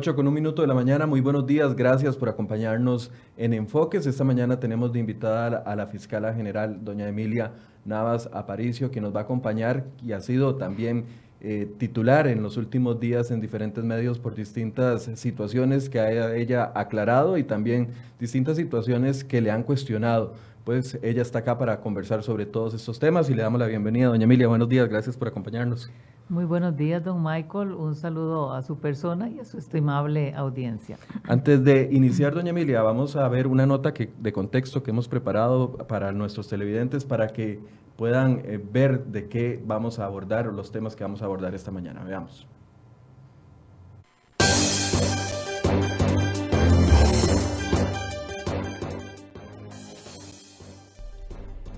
8 con un minuto de la mañana, muy buenos días, gracias por acompañarnos en Enfoques. Esta mañana tenemos de invitada a la fiscala general, doña Emilia Navas Aparicio, que nos va a acompañar y ha sido también eh, titular en los últimos días en diferentes medios por distintas situaciones que haya ella aclarado y también distintas situaciones que le han cuestionado. Pues ella está acá para conversar sobre todos estos temas y le damos la bienvenida. Doña Emilia, buenos días, gracias por acompañarnos. Muy buenos días, don Michael. Un saludo a su persona y a su estimable audiencia. Antes de iniciar, doña Emilia, vamos a ver una nota que, de contexto que hemos preparado para nuestros televidentes para que puedan eh, ver de qué vamos a abordar o los temas que vamos a abordar esta mañana. Veamos.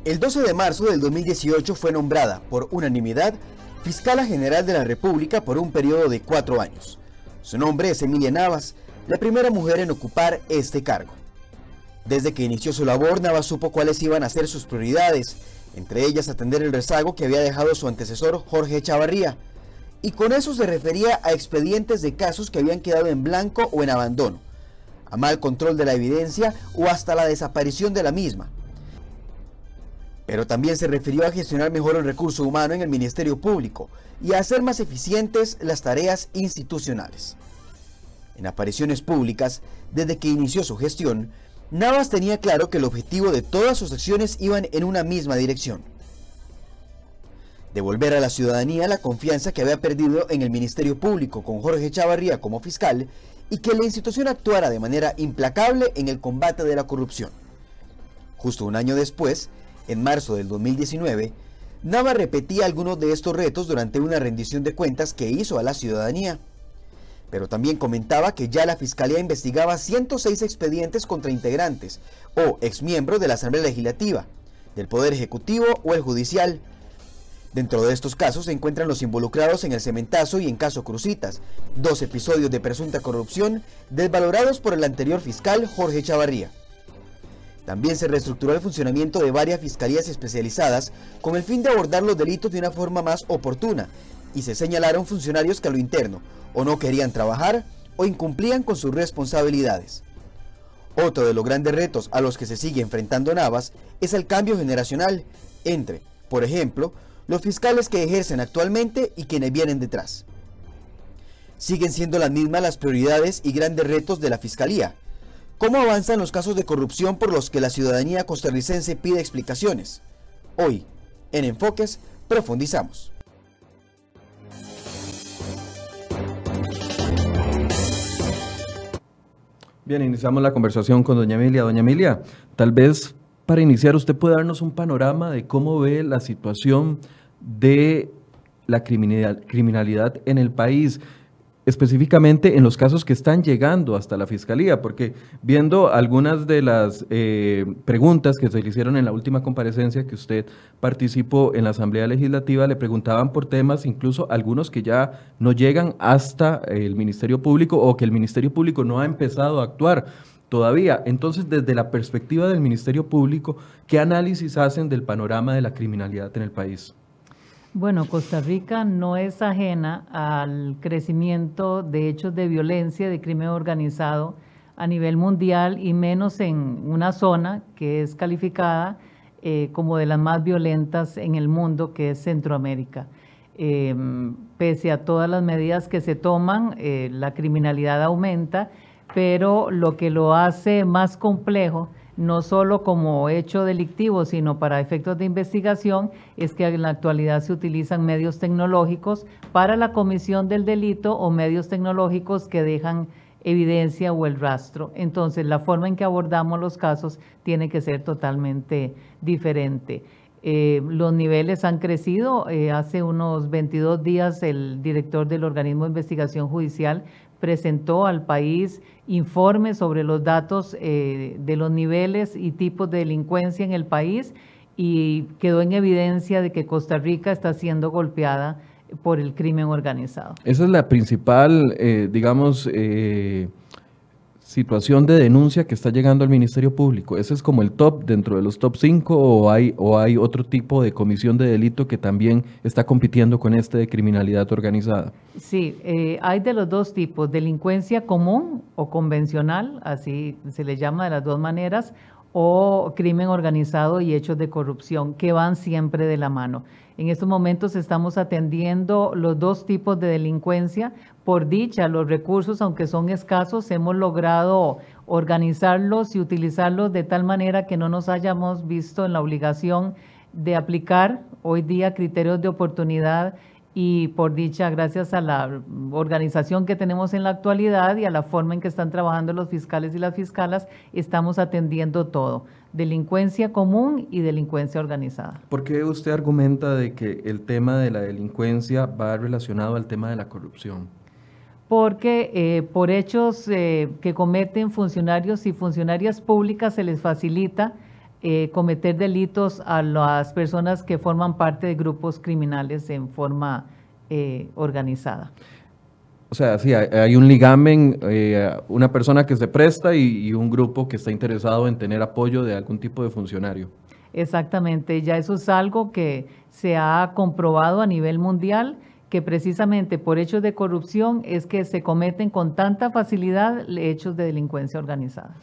El 12 de marzo del 2018 fue nombrada por unanimidad Fiscala General de la República por un periodo de cuatro años. Su nombre es Emilia Navas, la primera mujer en ocupar este cargo. Desde que inició su labor, Navas supo cuáles iban a ser sus prioridades, entre ellas atender el rezago que había dejado su antecesor Jorge Chavarría, y con eso se refería a expedientes de casos que habían quedado en blanco o en abandono, a mal control de la evidencia o hasta la desaparición de la misma pero también se refirió a gestionar mejor el recurso humano en el Ministerio Público y a hacer más eficientes las tareas institucionales. En apariciones públicas, desde que inició su gestión, Navas tenía claro que el objetivo de todas sus acciones iban en una misma dirección. Devolver a la ciudadanía la confianza que había perdido en el Ministerio Público con Jorge Chavarría como fiscal y que la institución actuara de manera implacable en el combate de la corrupción. Justo un año después, en marzo del 2019, Nava repetía algunos de estos retos durante una rendición de cuentas que hizo a la ciudadanía. Pero también comentaba que ya la Fiscalía investigaba 106 expedientes contra integrantes o exmiembros de la Asamblea Legislativa, del Poder Ejecutivo o el Judicial. Dentro de estos casos se encuentran los involucrados en el cementazo y en caso Crucitas, dos episodios de presunta corrupción desvalorados por el anterior fiscal Jorge Chavarría. También se reestructuró el funcionamiento de varias fiscalías especializadas con el fin de abordar los delitos de una forma más oportuna y se señalaron funcionarios que a lo interno o no querían trabajar o incumplían con sus responsabilidades. Otro de los grandes retos a los que se sigue enfrentando Navas es el cambio generacional entre, por ejemplo, los fiscales que ejercen actualmente y quienes vienen detrás. Siguen siendo las mismas las prioridades y grandes retos de la Fiscalía, ¿Cómo avanzan los casos de corrupción por los que la ciudadanía costarricense pide explicaciones? Hoy, en Enfoques, profundizamos. Bien, iniciamos la conversación con doña Emilia. Doña Emilia, tal vez para iniciar usted puede darnos un panorama de cómo ve la situación de la criminalidad en el país específicamente en los casos que están llegando hasta la Fiscalía, porque viendo algunas de las eh, preguntas que se le hicieron en la última comparecencia que usted participó en la Asamblea Legislativa, le preguntaban por temas, incluso algunos que ya no llegan hasta el Ministerio Público o que el Ministerio Público no ha empezado a actuar todavía. Entonces, desde la perspectiva del Ministerio Público, ¿qué análisis hacen del panorama de la criminalidad en el país? Bueno, Costa Rica no es ajena al crecimiento de hechos de violencia, de crimen organizado a nivel mundial y menos en una zona que es calificada eh, como de las más violentas en el mundo, que es Centroamérica. Em, pese a todas las medidas que se toman, eh, la criminalidad aumenta, pero lo que lo hace más complejo no solo como hecho delictivo, sino para efectos de investigación, es que en la actualidad se utilizan medios tecnológicos para la comisión del delito o medios tecnológicos que dejan evidencia o el rastro. Entonces, la forma en que abordamos los casos tiene que ser totalmente diferente. Eh, los niveles han crecido. Eh, hace unos 22 días el director del organismo de investigación judicial presentó al país informes sobre los datos eh, de los niveles y tipos de delincuencia en el país y quedó en evidencia de que Costa Rica está siendo golpeada por el crimen organizado. Esa es la principal, eh, digamos, eh, situación de denuncia que está llegando al Ministerio Público? ¿Ese es como el top dentro de los top 5 o hay, o hay otro tipo de comisión de delito que también está compitiendo con este de criminalidad organizada? Sí, eh, hay de los dos tipos, delincuencia común o convencional, así se le llama de las dos maneras, o crimen organizado y hechos de corrupción, que van siempre de la mano. En estos momentos estamos atendiendo los dos tipos de delincuencia. Por dicha, los recursos, aunque son escasos, hemos logrado organizarlos y utilizarlos de tal manera que no nos hayamos visto en la obligación de aplicar hoy día criterios de oportunidad y por dicha, gracias a la organización que tenemos en la actualidad y a la forma en que están trabajando los fiscales y las fiscalas, estamos atendiendo todo, delincuencia común y delincuencia organizada. ¿Por qué usted argumenta de que el tema de la delincuencia va relacionado al tema de la corrupción? Porque eh, por hechos eh, que cometen funcionarios y funcionarias públicas se les facilita eh, cometer delitos a las personas que forman parte de grupos criminales en forma eh, organizada. O sea, sí, hay un ligamen, eh, una persona que se presta y, un grupo que está interesado en tener apoyo de algún tipo de funcionario. Exactamente, ya eso es algo que se ha comprobado a nivel mundial, que precisamente por hechos de corrupción es que se cometen con tanta facilidad hechos de delincuencia organizada.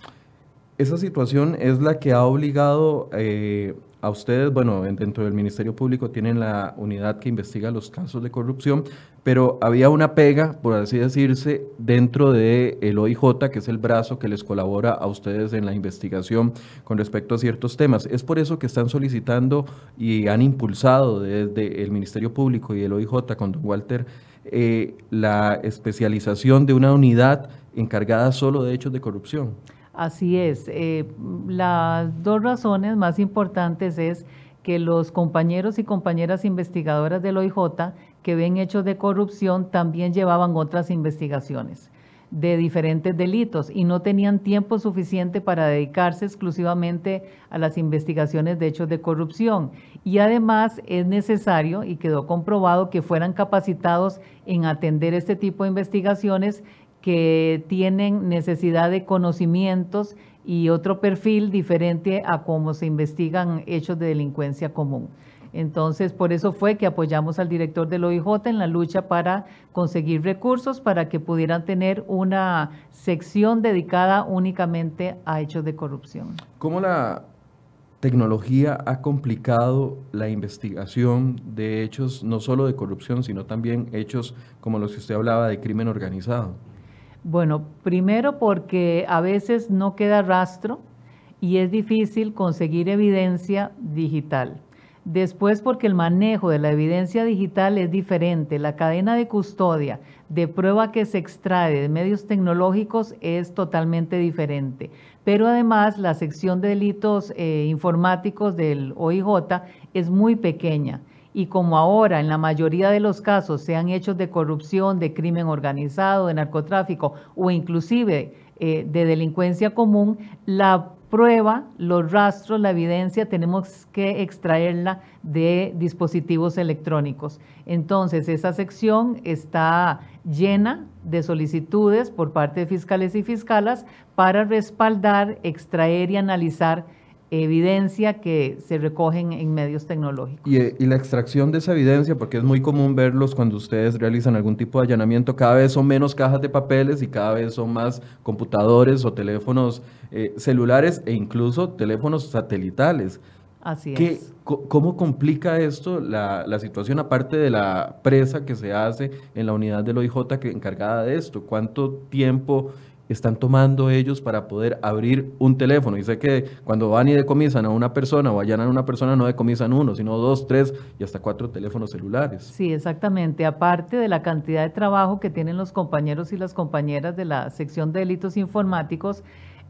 Esa situación es la que ha obligado eh, a ustedes, bueno, dentro del Ministerio Público tienen la unidad que investiga los casos de corrupción, pero había una pega, por así decirse, dentro del el OIJ, que es el brazo que les colabora a ustedes en la investigación con respecto a ciertos temas. Es por eso que están solicitando y han impulsado desde el Ministerio Público y el OIJ con don Walter eh, la especialización de una unidad encargada solo de hechos de corrupción. Así es. Eh, las dos razones más importantes es que los compañeros y compañeras investigadoras del OIJ que ven hechos de corrupción también llevaban otras investigaciones de diferentes delitos y no tenían tiempo suficiente para dedicarse exclusivamente a las investigaciones de hechos de corrupción. Y además es necesario, y quedó comprobado, que fueran capacitados en atender este tipo de investigaciones que tienen necesidad de conocimientos y otro perfil diferente a cómo se investigan hechos de delincuencia común. Entonces, por eso fue que apoyamos al director del OIJ en la lucha para conseguir recursos para que pudieran tener una sección dedicada únicamente a hechos de corrupción. ¿Cómo la tecnología ha complicado la investigación de hechos no solo de corrupción, sino también hechos como los que usted hablaba de crimen organizado? Bueno, primero porque a veces no queda rastro y es difícil conseguir evidencia digital. Después porque el manejo de la evidencia digital es diferente. La cadena de custodia de prueba que se extrae de medios tecnológicos es totalmente diferente. Pero además la sección de delitos eh, informáticos del OIJ es muy pequeña y como ahora en la mayoría de los casos sean hechos de corrupción, de crimen organizado, de narcotráfico o inclusive eh, de delincuencia común, la prueba, los rastros, la evidencia, tenemos que extraerla de dispositivos electrónicos. Entonces, esa sección está llena de solicitudes por parte de fiscales y fiscalas para respaldar, extraer y analizar evidencia que se recogen en medios tecnológicos. Y, la extracción de esa evidencia, porque es muy común verlos cuando ustedes realizan algún tipo de allanamiento, cada vez son menos cajas de papeles y cada vez son más computadores o teléfonos eh, celulares e incluso teléfonos satelitales. Así es. ¿Cómo complica esto la, la, situación, aparte de la presa que se hace en la unidad del OIJ que encargada de esto? ¿Cuánto tiempo están tomando ellos para poder abrir un teléfono. Y sé que cuando van y decomisan a una persona o allanan a una persona, no decomisan uno, sino dos, tres y hasta cuatro teléfonos celulares. Sí, exactamente. Aparte de la cantidad de trabajo que tienen los compañeros y las compañeras de la sección de delitos informáticos,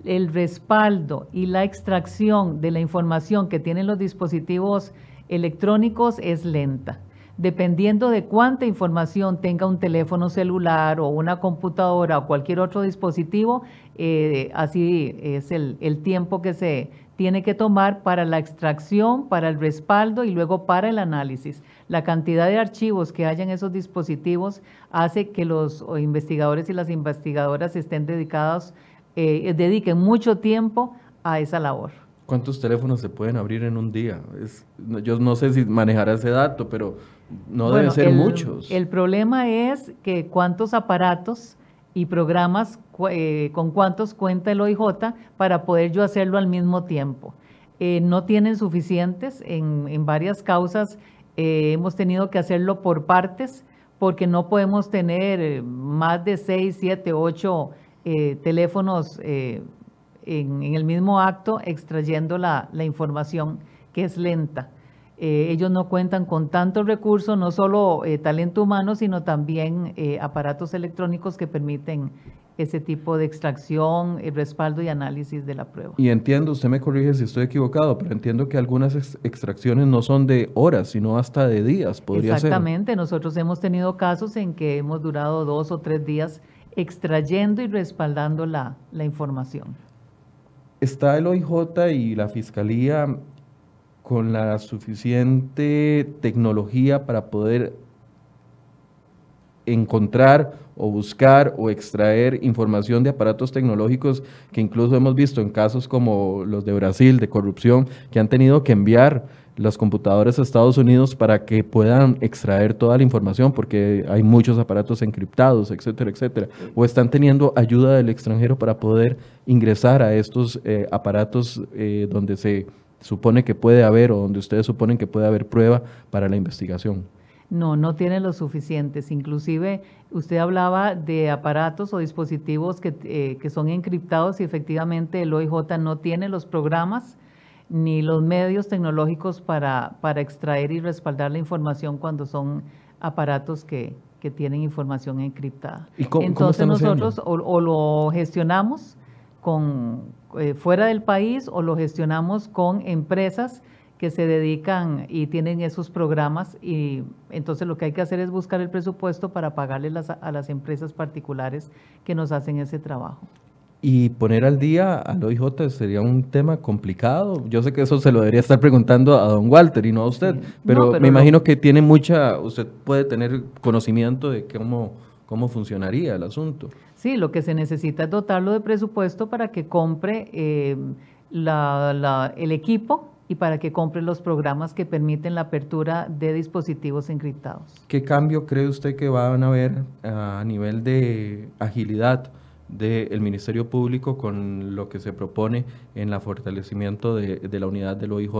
el respaldo y la extracción de la información que tienen los dispositivos electrónicos es lenta dependiendo de cuánta información tenga un teléfono celular o una computadora o cualquier otro dispositivo, eh, así es el, el, tiempo que se tiene que tomar para la extracción, para el respaldo y luego para el análisis. La cantidad de archivos que haya en esos dispositivos hace que los investigadores y las investigadoras estén dedicados eh, dediquen mucho tiempo a esa labor. ¿Cuántos teléfonos se pueden abrir en un día? yo no sé si manejará ese dato, pero no deben ser muchos. El problema es que cuántos aparatos y programas eh, con cuántos cuenta el OIJ para poder yo hacerlo al mismo tiempo. Eh, no tienen suficientes en, varias causas. Eh, hemos tenido que hacerlo por partes porque no podemos tener más de seis, siete, ocho teléfonos en, el mismo acto extrayendo la información que es lenta. Eh, ellos no cuentan con tantos recursos, no solo eh, talento humano, sino también eh, aparatos electrónicos que permiten ese tipo de extracción, respaldo y análisis de la prueba. Y entiendo, usted me corrige si estoy equivocado, pero entiendo que algunas extracciones no son de horas, sino hasta de días, podría Exactamente, nosotros hemos tenido casos en que hemos durado dos o tres días extrayendo y respaldando la, la información. ¿Está el OIJ y la Fiscalía con la suficiente tecnología para poder encontrar o buscar o extraer información de aparatos tecnológicos que incluso hemos visto en casos como los de Brasil de corrupción, que han tenido que enviar las computadoras a Estados Unidos para que puedan extraer toda la información, porque hay muchos aparatos encriptados, etcétera, etcétera. O están teniendo ayuda del extranjero para poder ingresar a estos eh, aparatos eh, donde se supone que puede haber o donde ustedes suponen que puede haber prueba para la investigación. No, no tiene los suficientes. Inclusive usted hablaba de aparatos o dispositivos que, eh, que, son encriptados y efectivamente el OIJ no tiene los programas ni los medios tecnológicos para, para extraer y respaldar la información cuando son aparatos que, que tienen información encriptada. Entonces nosotros o, lo gestionamos con, eh, fuera del país o lo gestionamos con empresas que se dedican y tienen esos programas y entonces lo que hay que hacer es buscar el presupuesto para pagarle a las empresas particulares que nos hacen ese trabajo. Y poner al día al OIJ sería un tema complicado. Yo sé que eso se lo debería estar preguntando a don Walter y no a usted, pero, me imagino que tiene mucha, usted puede tener conocimiento de cómo, cómo funcionaría el asunto. Sí, lo que se necesita es dotarlo de presupuesto para que compre eh, el equipo y para que compre los programas que permiten la apertura de dispositivos encriptados. ¿Qué cambio cree usted que van a haber a nivel de agilidad del Ministerio Público con lo que se propone en el fortalecimiento de, la unidad del OIJ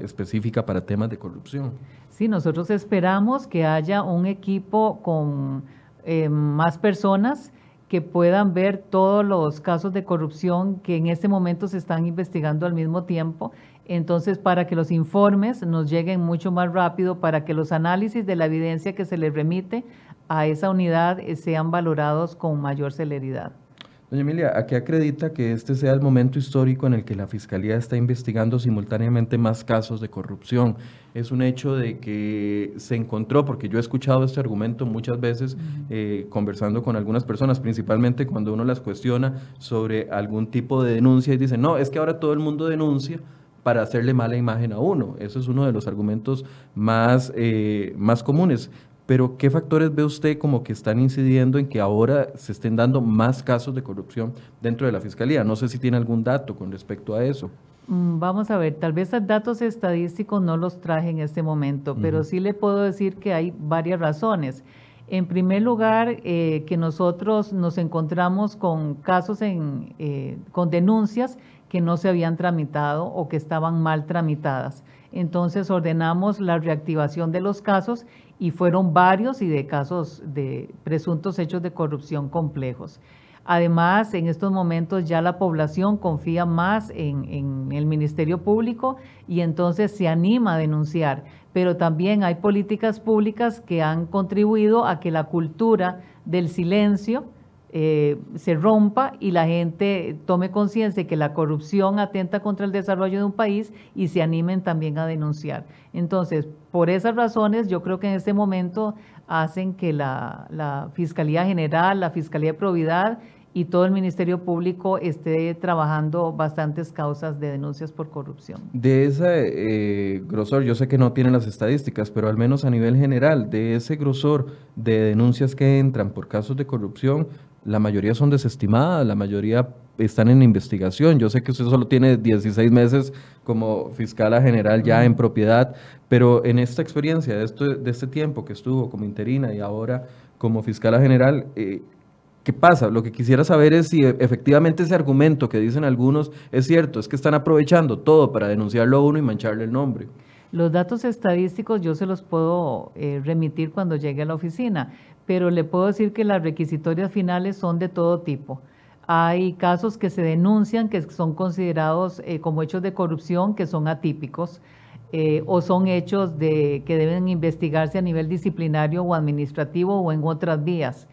específica para temas de corrupción? Sí, nosotros esperamos que haya un equipo con eh, más personas que puedan ver todos los casos de corrupción que en este momento se están investigando al mismo tiempo. Entonces, para que los informes nos lleguen mucho más rápido, para que los análisis de la evidencia que se les remite a esa unidad eh, sean valorados con mayor celeridad. Doña Emilia, ¿a qué acredita que este sea el momento histórico en el que la Fiscalía está investigando simultáneamente más casos de corrupción? Es un hecho de que se encontró, porque yo he escuchado este argumento muchas veces eh, conversando con algunas personas, principalmente cuando uno las cuestiona sobre algún tipo de denuncia y dicen, no, es que ahora todo el mundo denuncia para hacerle mala imagen a uno. Eso es uno de los argumentos más, eh, más comunes. Pero, ¿qué factores ve usted como que están incidiendo en que ahora se estén dando más casos de corrupción dentro de la Fiscalía? No sé si tiene algún dato con respecto a eso. Mm, vamos a ver, tal vez datos estadísticos no los traje en este momento, pero sí le puedo decir que hay varias razones. En primer lugar, eh, que nosotros nos encontramos con casos en, eh, con denuncias que no se habían tramitado o que estaban mal tramitadas. Entonces ordenamos la reactivación de los casos y fueron varios y de casos de presuntos hechos de corrupción complejos. Además, en estos momentos ya la población confía más en, el Ministerio Público y entonces se anima a denunciar. Pero también hay políticas públicas que han contribuido a que la cultura del silencio eh, se rompa y la gente tome conciencia de que la corrupción atenta contra el desarrollo de un país y se animen también a denunciar. Entonces, por esas razones, yo creo que en este momento hacen que la, Fiscalía General, la Fiscalía de Probidad y todo el Ministerio Público esté trabajando bastantes causas de denuncias por corrupción. De ese eh, grosor, yo sé que no tienen las estadísticas, pero al menos a nivel general, de ese grosor de denuncias que entran por casos de corrupción, la mayoría son desestimadas, la mayoría están en investigación. Yo sé que usted solo tiene 16 meses como fiscal general ya en propiedad, pero en esta experiencia de, de este tiempo que estuvo como interina y ahora como fiscal general, eh, ¿qué pasa? Lo que quisiera saber es si efectivamente ese argumento que dicen algunos es cierto, es que están aprovechando todo para denunciarlo a uno y mancharle el nombre. Los datos estadísticos yo se los puedo eh, remitir cuando llegue a la oficina, pero le puedo decir que las requisitorias finales son de todo tipo. Hay casos que se denuncian que son considerados eh, como hechos de corrupción que son atípicos eh, o son hechos de, que deben investigarse a nivel disciplinario o administrativo o en otras vías.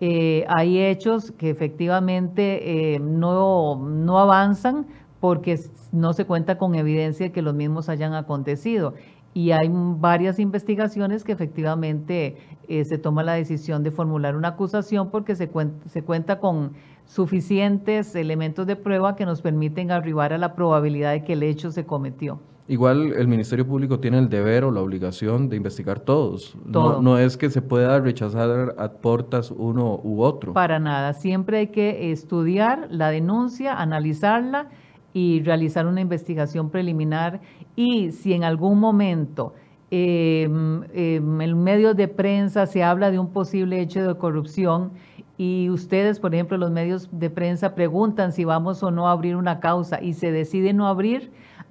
hay hechos que efectivamente no, no avanzan porque no se cuenta con evidencia de que los mismos hayan acontecido. Y hay varias investigaciones que efectivamente eh, se toma la decisión de formular una acusación porque se cuenta, se cuenta con suficientes elementos de prueba que nos permiten arribar a la probabilidad de que el hecho se cometió. Igual el Ministerio Público tiene el deber o la obligación de investigar todos. No, no, es que se pueda rechazar a portas uno u otro. Para nada. Siempre hay que estudiar la denuncia, analizarla y realizar una investigación preliminar y si en algún momento em, em, en medios de prensa se habla de un posible hecho de corrupción y ustedes, por ejemplo, los medios de prensa preguntan si vamos o no a abrir una causa y se decide no abrir,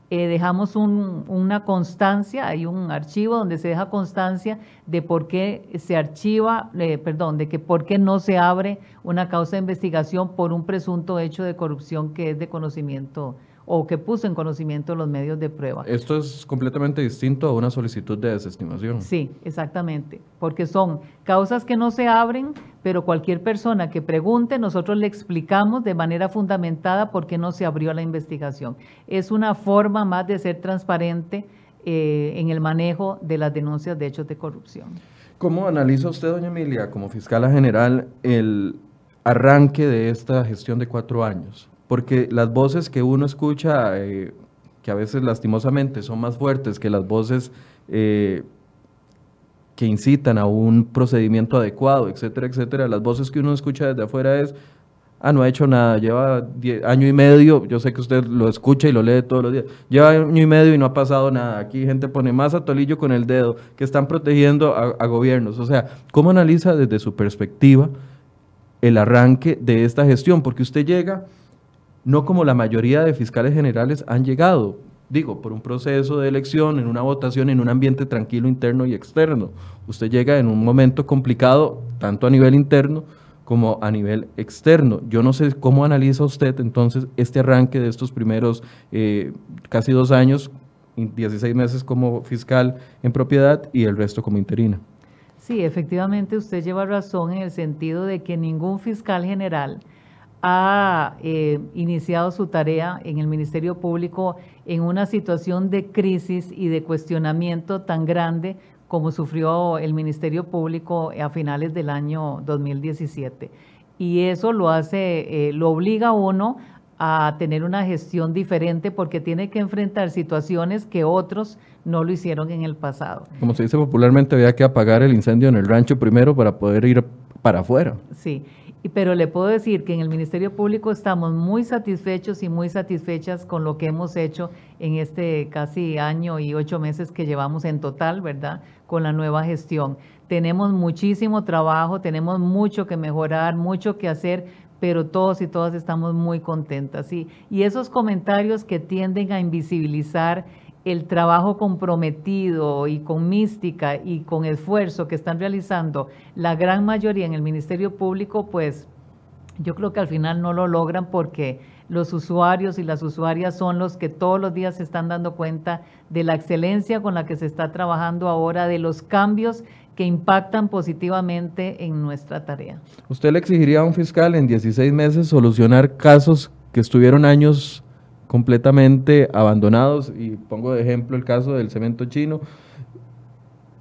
eh, dejamos una constancia, hay un archivo donde se deja constancia de por qué se archiva, eh, perdón, de que por qué no se abre una causa de investigación por un presunto hecho de corrupción que es de conocimiento o que puso en conocimiento los medios de prueba. Esto es completamente distinto a una solicitud de desestimación. Sí, exactamente, porque son causas que no se abren, pero cualquier persona que pregunte, nosotros le explicamos de manera fundamentada por qué no se abrió la investigación. Es una forma más de ser transparente eh, en el manejo de las denuncias de hechos de corrupción. ¿Cómo analiza usted, doña Emilia, como fiscala general, el arranque de esta gestión de cuatro años? Porque las voces que uno escucha, eh, que a veces lastimosamente son más fuertes que las voces eh, que incitan a un procedimiento adecuado, etcétera, etcétera, las voces que uno escucha desde afuera es, ah, no ha hecho nada, lleva año y medio, yo sé que usted lo escucha y lo lee todos los días, lleva año y medio y no ha pasado nada, aquí gente pone más atolillo con el dedo, que están protegiendo a gobiernos, o sea, ¿cómo analiza desde su perspectiva el arranque de esta gestión? Porque usted llega no como la mayoría de fiscales generales han llegado, digo, por un proceso de elección, en una votación, en un ambiente tranquilo interno y externo. Usted llega en un momento complicado, tanto a nivel interno como a nivel externo. Yo no sé cómo analiza usted entonces este arranque de estos primeros eh, casi dos años, 16 meses como fiscal en propiedad y el resto como interina. Sí, efectivamente usted lleva razón en el sentido de que ningún fiscal general ha eh, iniciado su tarea en el Ministerio Público en una situación de crisis y de cuestionamiento tan grande como sufrió el Ministerio Público a finales del año 2017. Y eso lo hace, eh, lo obliga a uno a tener una gestión diferente porque tiene que enfrentar situaciones que otros no lo hicieron en el pasado. Como se dice popularmente, había que apagar el incendio en el rancho primero para poder ir para afuera. Sí, pero le puedo decir que en el Ministerio Público estamos muy satisfechos y muy satisfechas con lo que hemos hecho en este casi año y ocho meses que llevamos en total, ¿verdad? Con la nueva gestión. Tenemos muchísimo trabajo, tenemos mucho que mejorar, mucho que hacer, pero todos y todas estamos muy contentas. Y esos comentarios que tienden a invisibilizar el trabajo comprometido y con mística y con esfuerzo que están realizando la gran mayoría en el Ministerio Público, pues yo creo que al final no lo logran porque los usuarios y las usuarias son los que todos los días se están dando cuenta de la excelencia con la que se está trabajando ahora, de los cambios que impactan positivamente en nuestra tarea. ¿Usted le exigiría a un fiscal en 16 meses solucionar casos que estuvieron años completamente abandonados, y pongo de ejemplo el caso del cemento chino,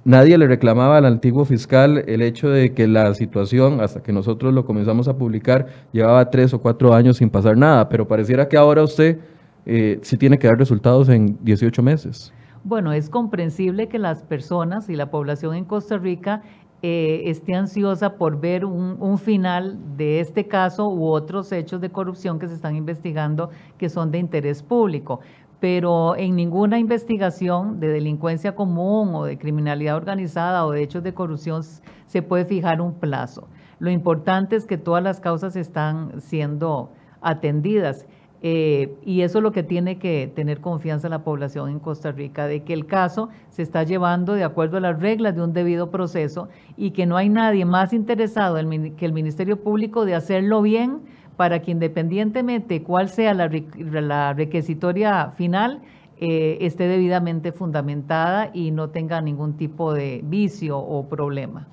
nadie le reclamaba al antiguo fiscal el hecho de que la situación, hasta que nosotros lo comenzamos a publicar, llevaba tres o cuatro años sin pasar nada, pero pareciera que ahora usted eh, sí tiene que dar resultados en 18 meses. Bueno, es comprensible que las personas y la población en Costa Rica eh, esté ansiosa por ver un, final de este caso u otros hechos de corrupción que se están investigando que son de interés público. Pero en ninguna investigación de delincuencia común o de criminalidad organizada o de hechos de corrupción se puede fijar un plazo. Lo importante es que todas las causas están siendo atendidas. Eh, y eso es lo que tiene que tener confianza la población en Costa Rica, de que el caso se está llevando de acuerdo a las reglas de un debido proceso y que no hay nadie más interesado que el Ministerio Público de hacerlo bien para que independientemente cuál sea la, requisitoria final, eh, esté debidamente fundamentada y no tenga ningún tipo de vicio o problema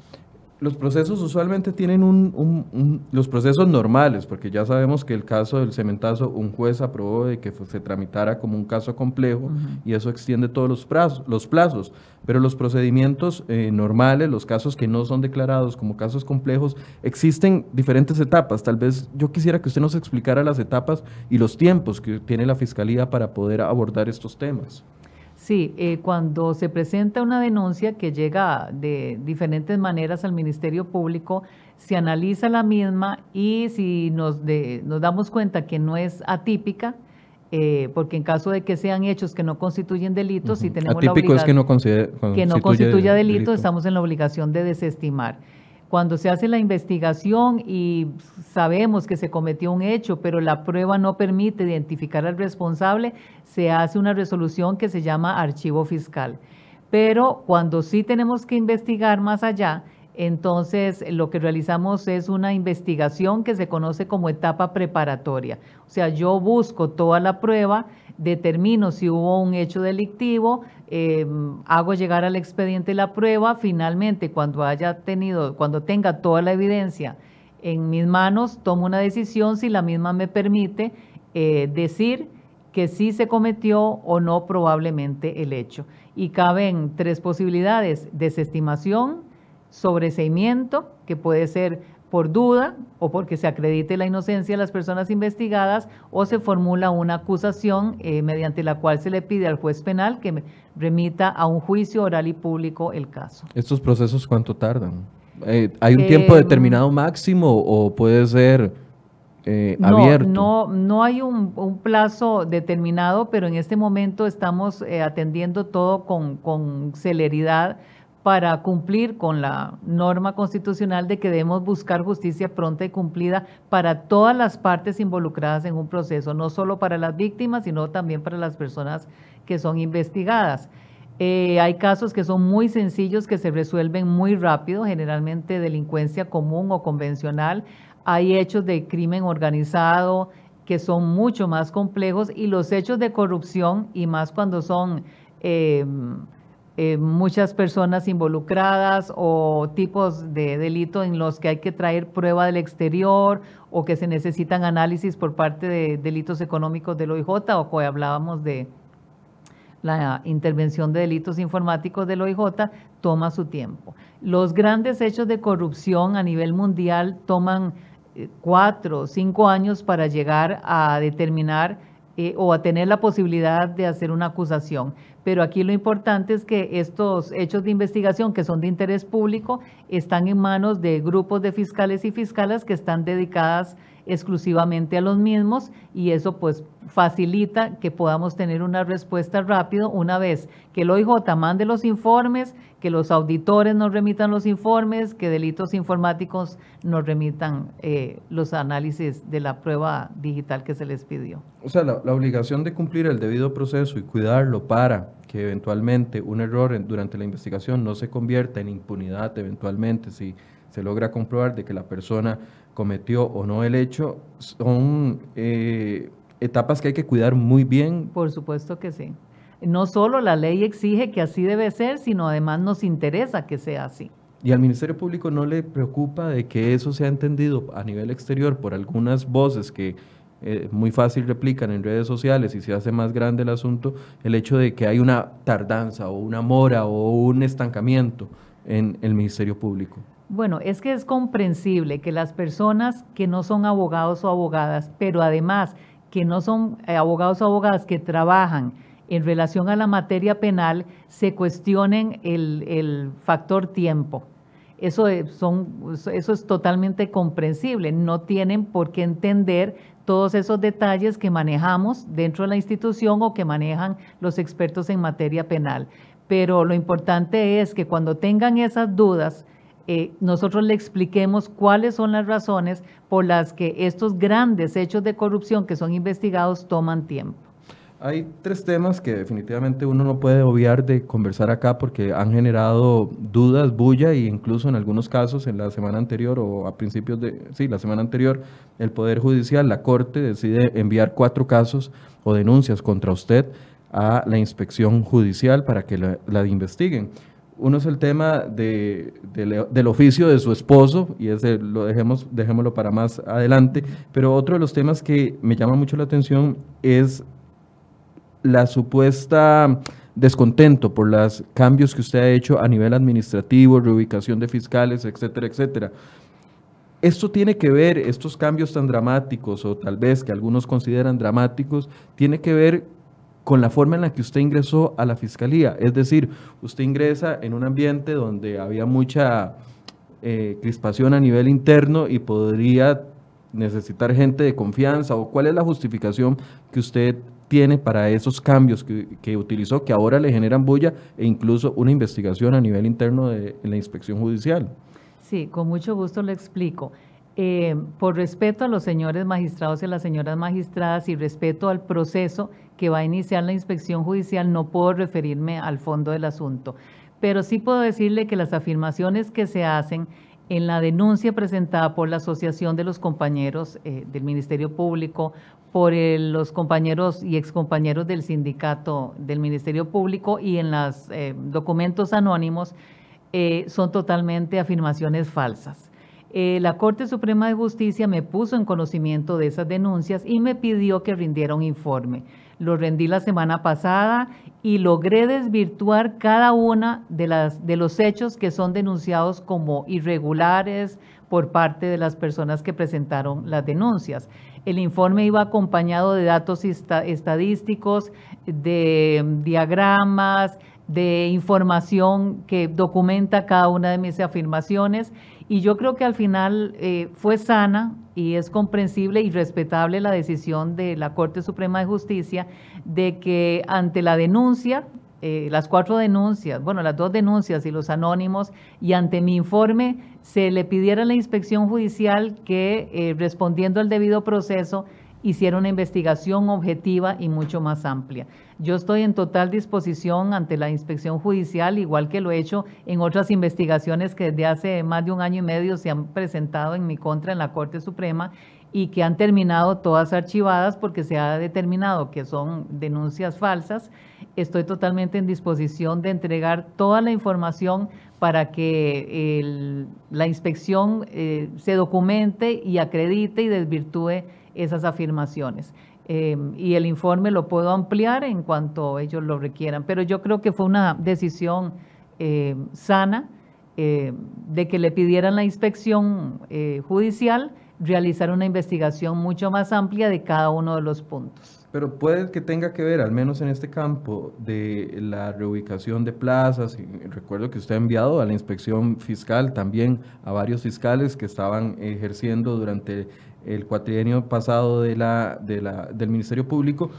los procesos usualmente tienen un, los procesos normales, porque ya sabemos que el caso del cementazo, un juez aprobó de que se tramitara como un caso complejo y eso extiende todos los plazos, los plazos. Pero los procedimientos eh, normales, los casos que no son declarados como casos complejos, existen diferentes etapas. Tal vez yo quisiera que usted nos explicara las etapas y los tiempos que tiene la Fiscalía para poder abordar estos temas. Sí, eh, cuando se presenta una denuncia que llega de diferentes maneras al Ministerio Público, se analiza la misma y si nos, nos damos cuenta que no es atípica, eh, porque en caso de que sean hechos que no constituyen delitos, si tenemos Atípico es que no, que no constituya delito, estamos en la obligación de desestimar cuando se hace la investigación y sabemos que se cometió un hecho, pero la prueba no permite identificar al responsable, se hace una resolución que se llama archivo fiscal. Pero cuando sí tenemos que investigar más allá, entonces lo que realizamos es una investigación que se conoce como etapa preparatoria. O sea, yo busco toda la prueba, determino si hubo un hecho delictivo, em, hago llegar al expediente la prueba, finalmente cuando haya tenido, cuando tenga toda la evidencia en mis manos, tomo una decisión si la misma me permite eh, decir que sí se cometió o no probablemente el hecho. Y caben tres posibilidades, desestimación, sobreseimiento, que puede ser por duda o porque se acredite la inocencia de las personas investigadas o se formula una acusación eh, mediante la cual se le pide al juez penal que remita a un juicio oral y público el caso. ¿Estos procesos cuánto tardan? Eh, ¿Hay un tiempo em, determinado máximo o puede ser eh, no, abierto? No, no hay un, plazo determinado, pero en este momento estamos atendiendo todo con, con celeridad para cumplir con la norma constitucional de que debemos buscar justicia pronta y cumplida para todas las partes involucradas en un proceso, no solo para las víctimas, sino también para las personas que son investigadas. Eh, hay casos que son muy sencillos, que se resuelven muy rápido, generalmente delincuencia común o convencional. Hay hechos de crimen organizado que son mucho más complejos y los hechos de corrupción, y más cuando son... Eh, eh, muchas personas involucradas o tipos de delito en los que hay que traer prueba del exterior o que se necesitan análisis por parte de delitos económicos del OIJ o que hablábamos de la intervención de delitos informáticos del OIJ, toma su tiempo. Los grandes hechos de corrupción a nivel mundial toman eh, cuatro o cinco años para llegar a determinar eh, o a tener la posibilidad de hacer una acusación pero aquí lo importante es que estos hechos de investigación que son de interés público están en manos de grupos de fiscales y fiscalas que están dedicadas exclusivamente a los mismos y eso pues facilita que podamos tener una respuesta rápido una vez que el OIJ mande los informes, que los auditores nos remitan los informes, que delitos informáticos nos remitan eh, los análisis de la prueba digital que se les pidió. O sea, la, obligación de cumplir el debido proceso y cuidarlo para que eventualmente un error durante la investigación no se convierta en impunidad eventualmente si se logra comprobar de que la persona cometió o no el hecho, son eh, etapas que hay que cuidar muy bien. Por supuesto que sí. No solo la ley exige que así debe ser, sino además nos interesa que sea así. ¿Y al Ministerio Público no le preocupa de que eso sea entendido a nivel exterior por algunas voces que eh, muy fácil replican en redes sociales y se hace más grande el asunto, el hecho de que hay una tardanza o una mora o un estancamiento en el Ministerio Público? Bueno, es que es comprensible que las personas que no son abogados o abogadas, pero además que no son eh, abogados o abogadas que trabajan en relación a la materia penal, se cuestionen el, factor tiempo. Eso, son, eso es totalmente comprensible. No tienen por qué entender todos esos detalles que manejamos dentro de la institución o que manejan los expertos en materia penal. Pero lo importante es que cuando tengan esas dudas, eh, nosotros le expliquemos cuáles son las razones por las que estos grandes hechos de corrupción que son investigados toman tiempo. Hay tres temas que definitivamente uno no puede obviar de conversar acá porque han generado dudas, bulla e incluso en algunos casos en la semana anterior o a principios de, sí, la semana anterior, el Poder Judicial, la Corte decide enviar cuatro casos o denuncias contra usted a la inspección judicial para que la, investiguen. Uno es el tema de, del oficio de su esposo, y ese lo dejemos, dejémoslo para más adelante, pero otro de los temas que me llama mucho la atención es la supuesta descontento por los cambios que usted ha hecho a nivel administrativo, reubicación de fiscales, etcétera, etcétera. Esto tiene que ver, estos cambios tan dramáticos, o tal vez que algunos consideran dramáticos, tiene que ver con la forma en la que usted ingresó a la fiscalía. Es decir, usted ingresa en un ambiente donde había mucha eh, crispación a nivel interno y podría necesitar gente de confianza, o cuál es la justificación que usted tiene para esos cambios que, utilizó, que ahora le generan bulla e incluso una investigación a nivel interno de la inspección judicial. Sí, con mucho gusto le explico. Eh, por respeto a los señores magistrados y a las señoras magistradas y respeto al proceso que va a iniciar la inspección judicial, no puedo referirme al fondo del asunto. Pero sí puedo decirle que las afirmaciones que se hacen en la denuncia presentada por la Asociación de los Compañeros eh, del Ministerio Público, por los compañeros y excompañeros del sindicato del Ministerio Público y en los eh, documentos anónimos, eh, son totalmente afirmaciones falsas. La Corte Suprema de Justicia me puso en conocimiento de esas denuncias y me pidió que rindiera un informe. Lo rendí la semana pasada y logré desvirtuar cada una de, las, de los hechos que son denunciados como irregulares por parte de las personas que presentaron las denuncias. El informe iba acompañado de datos estadísticos, de diagramas, de información que documenta cada una de mis afirmaciones y yo creo que al final eh, fue sana y es comprensible y respetable la decisión de la Corte Suprema de Justicia de que ante la denuncia, eh, las cuatro denuncias, bueno, las dos denuncias y los anónimos, y ante mi informe se le pidiera a la inspección judicial que, eh, respondiendo al debido proceso, hiciera una investigación objetiva y mucho más amplia. Yo estoy en total disposición ante la inspección judicial, igual que lo he hecho en otras investigaciones que desde hace más de un año y medio se han presentado en mi contra en la Corte Suprema y que han terminado todas archivadas porque se ha determinado que son denuncias falsas. Estoy totalmente en disposición de entregar toda la información para que la inspección eh, se documente y acredite y desvirtúe esas afirmaciones. Eh, y el informe lo puedo ampliar en cuanto ellos lo requieran. Pero yo creo que fue una decisión eh, sana de que le pidieran la inspección judicial realizar una investigación mucho más amplia de cada uno de los puntos. Pero puede que tenga que ver, al menos en este campo, de la reubicación de plazas. Y recuerdo que usted ha enviado a la inspección fiscal también a varios fiscales que estaban ejerciendo durante el cuatrienio pasado de la, de la, del Ministerio Público.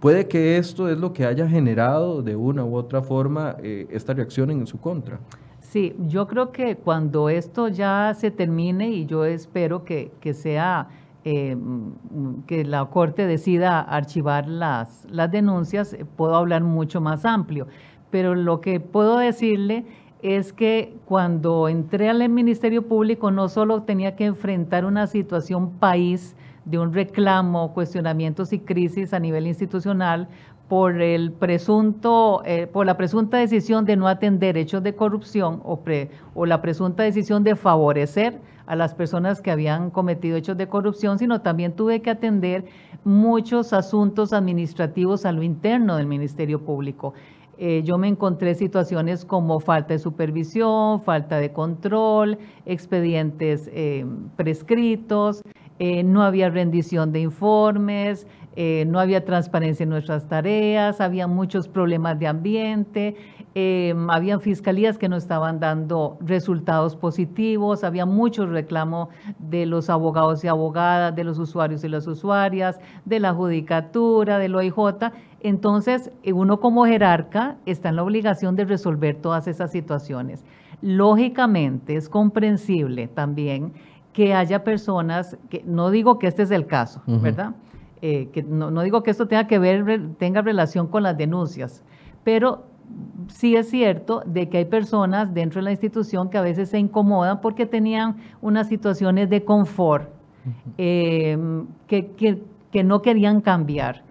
¿Puede que esto es lo que haya generado de una u otra forma eh, esta reacción en su contra? Sí, yo creo que cuando esto ya se termine y yo espero que, sea eh, que la Corte decida archivar las, las denuncias, eh, puedo hablar mucho más amplio. Pero lo que puedo decirle es que cuando entré al Ministerio Público no solo tenía que enfrentar una situación país de un reclamo, cuestionamientos y crisis a nivel institucional, por el presunto, eh, por la presunta decisión de no atender hechos de corrupción o, o la presunta decisión de favorecer a las personas que habían cometido hechos de corrupción, sino también tuve que atender muchos asuntos administrativos a lo interno del Ministerio Público. Eh, yo me encontré situaciones como falta de supervisión, falta de control, expedientes eh, prescritos, eh, no había rendición de informes, eh, no había transparencia en nuestras tareas, había muchos problemas de ambiente, eh, había fiscalías que no estaban dando resultados positivos, había mucho reclamo de los abogados y abogadas, de los usuarios y las usuarias, de la judicatura, del OIJ. Entonces, uno como jerarca está en la obligación de resolver todas esas situaciones. Lógicamente, es comprensible también que haya personas, que no digo que este es el caso, ¿verdad? Eh, que no, no, digo que esto tenga que ver, tenga relación con las denuncias, pero sí es cierto de que hay personas dentro de la institución que a veces se incomodan porque tenían unas situaciones de confort eh, que, que, que no querían cambiar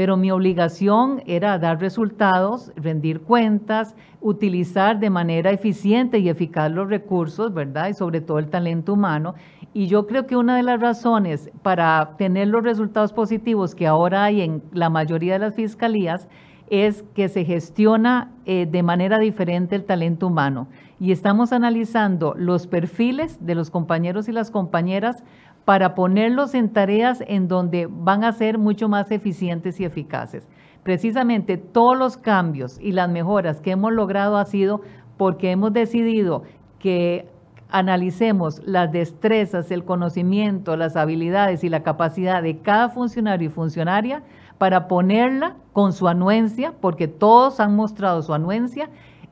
pero mi obligación era dar resultados, rendir cuentas, utilizar de manera eficiente y eficaz los recursos, ¿verdad? Y sobre todo el talento humano. Y yo creo que una de las razones para tener los resultados positivos que ahora hay en la mayoría de las fiscalías es que se gestiona eh, de manera diferente el talento humano. Y estamos analizando los perfiles de los compañeros y las compañeras para ponerlos en tareas en donde van a ser mucho más eficientes y eficaces. Precisamente todos los cambios y las mejoras que hemos logrado ha sido porque hemos decidido que analicemos las destrezas, el conocimiento, las habilidades y la capacidad de cada funcionario y funcionaria para ponerla con su anuencia, porque todos han mostrado su anuencia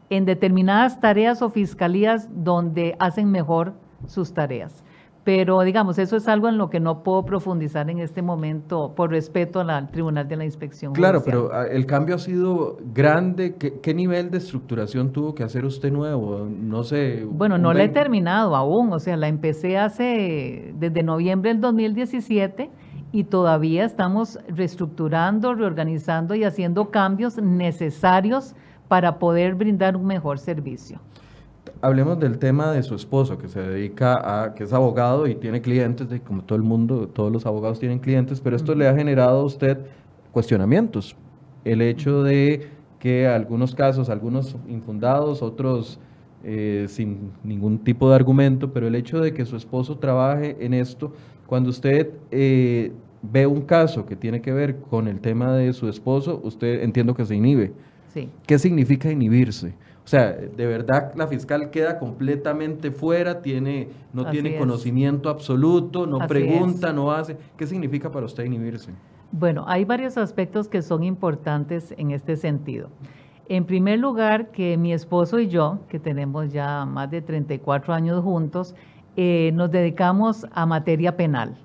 en determinadas tareas o fiscalías donde hacen mejor sus tareas. Pero digamos, eso es algo en lo que no puedo profundizar en este momento por respeto al Tribunal de la Inspección. Claro, pero ah, el cambio ha sido grande. ¿Qué, nivel de estructuración tuvo que hacer usted nuevo? No sé. Bueno, no la he terminado aún. O sea, la empecé hace desde noviembre del 2017 y todavía estamos reestructurando, reorganizando y haciendo cambios necesarios para poder brindar un mejor servicio hablemos del tema de su esposo, que se dedica a, que es abogado y tiene clientes, de, como todo el mundo, todos los abogados tienen clientes, pero esto le ha generado a usted cuestionamientos. El hecho de que algunos casos, algunos infundados, otros eh, sin ningún tipo de argumento, pero el hecho de que su esposo trabaje en esto, cuando usted eh, ve un caso que tiene que ver con el tema de su esposo, usted entiendo que se inhibe. Sí. ¿Qué significa inhibirse? O sea, de verdad la fiscal queda completamente fuera, tiene, no tiene conocimiento absoluto, no pregunta, no hace. ¿Qué significa para usted inhibirse? Bueno, hay varios aspectos que son importantes en este sentido. En primer lugar, que mi esposo y yo, que tenemos ya más de 34 años juntos, eh, nos dedicamos a materia penal.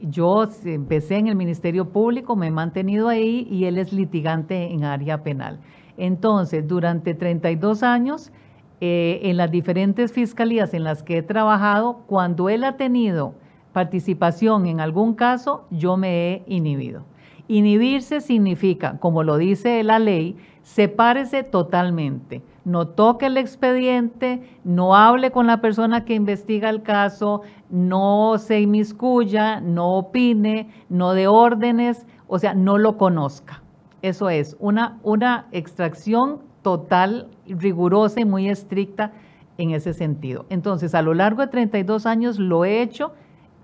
Yo empecé en el Ministerio Público, me he mantenido ahí y él es litigante en área penal. Entonces, durante 32 años, eh, en las diferentes fiscalías en las que he trabajado, cuando él ha tenido participación en algún caso, yo me he inhibido. Inhibirse significa, como lo dice la ley, sepárese totalmente. No toque el expediente, no hable con la persona que investiga el caso, no se inmiscuya, no opine, no dé órdenes, o sea, no lo conozca. Eso es, una, una extracción total, rigurosa y muy estricta en ese sentido. Entonces, a lo largo de 32 años lo he hecho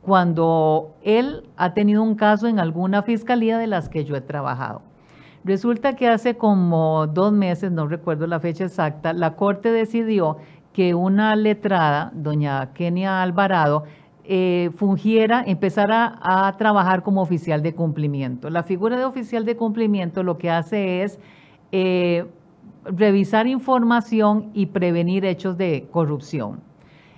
cuando él ha tenido un caso en alguna fiscalía de las que yo he trabajado. Resulta que hace como dos meses, no recuerdo la fecha exacta, la Corte decidió que una letrada, doña Kenia Alvarado, eh, fungiera, empezara a trabajar como oficial de cumplimiento. La figura de oficial de cumplimiento lo que hace es eh, revisar información y prevenir hechos de corrupción.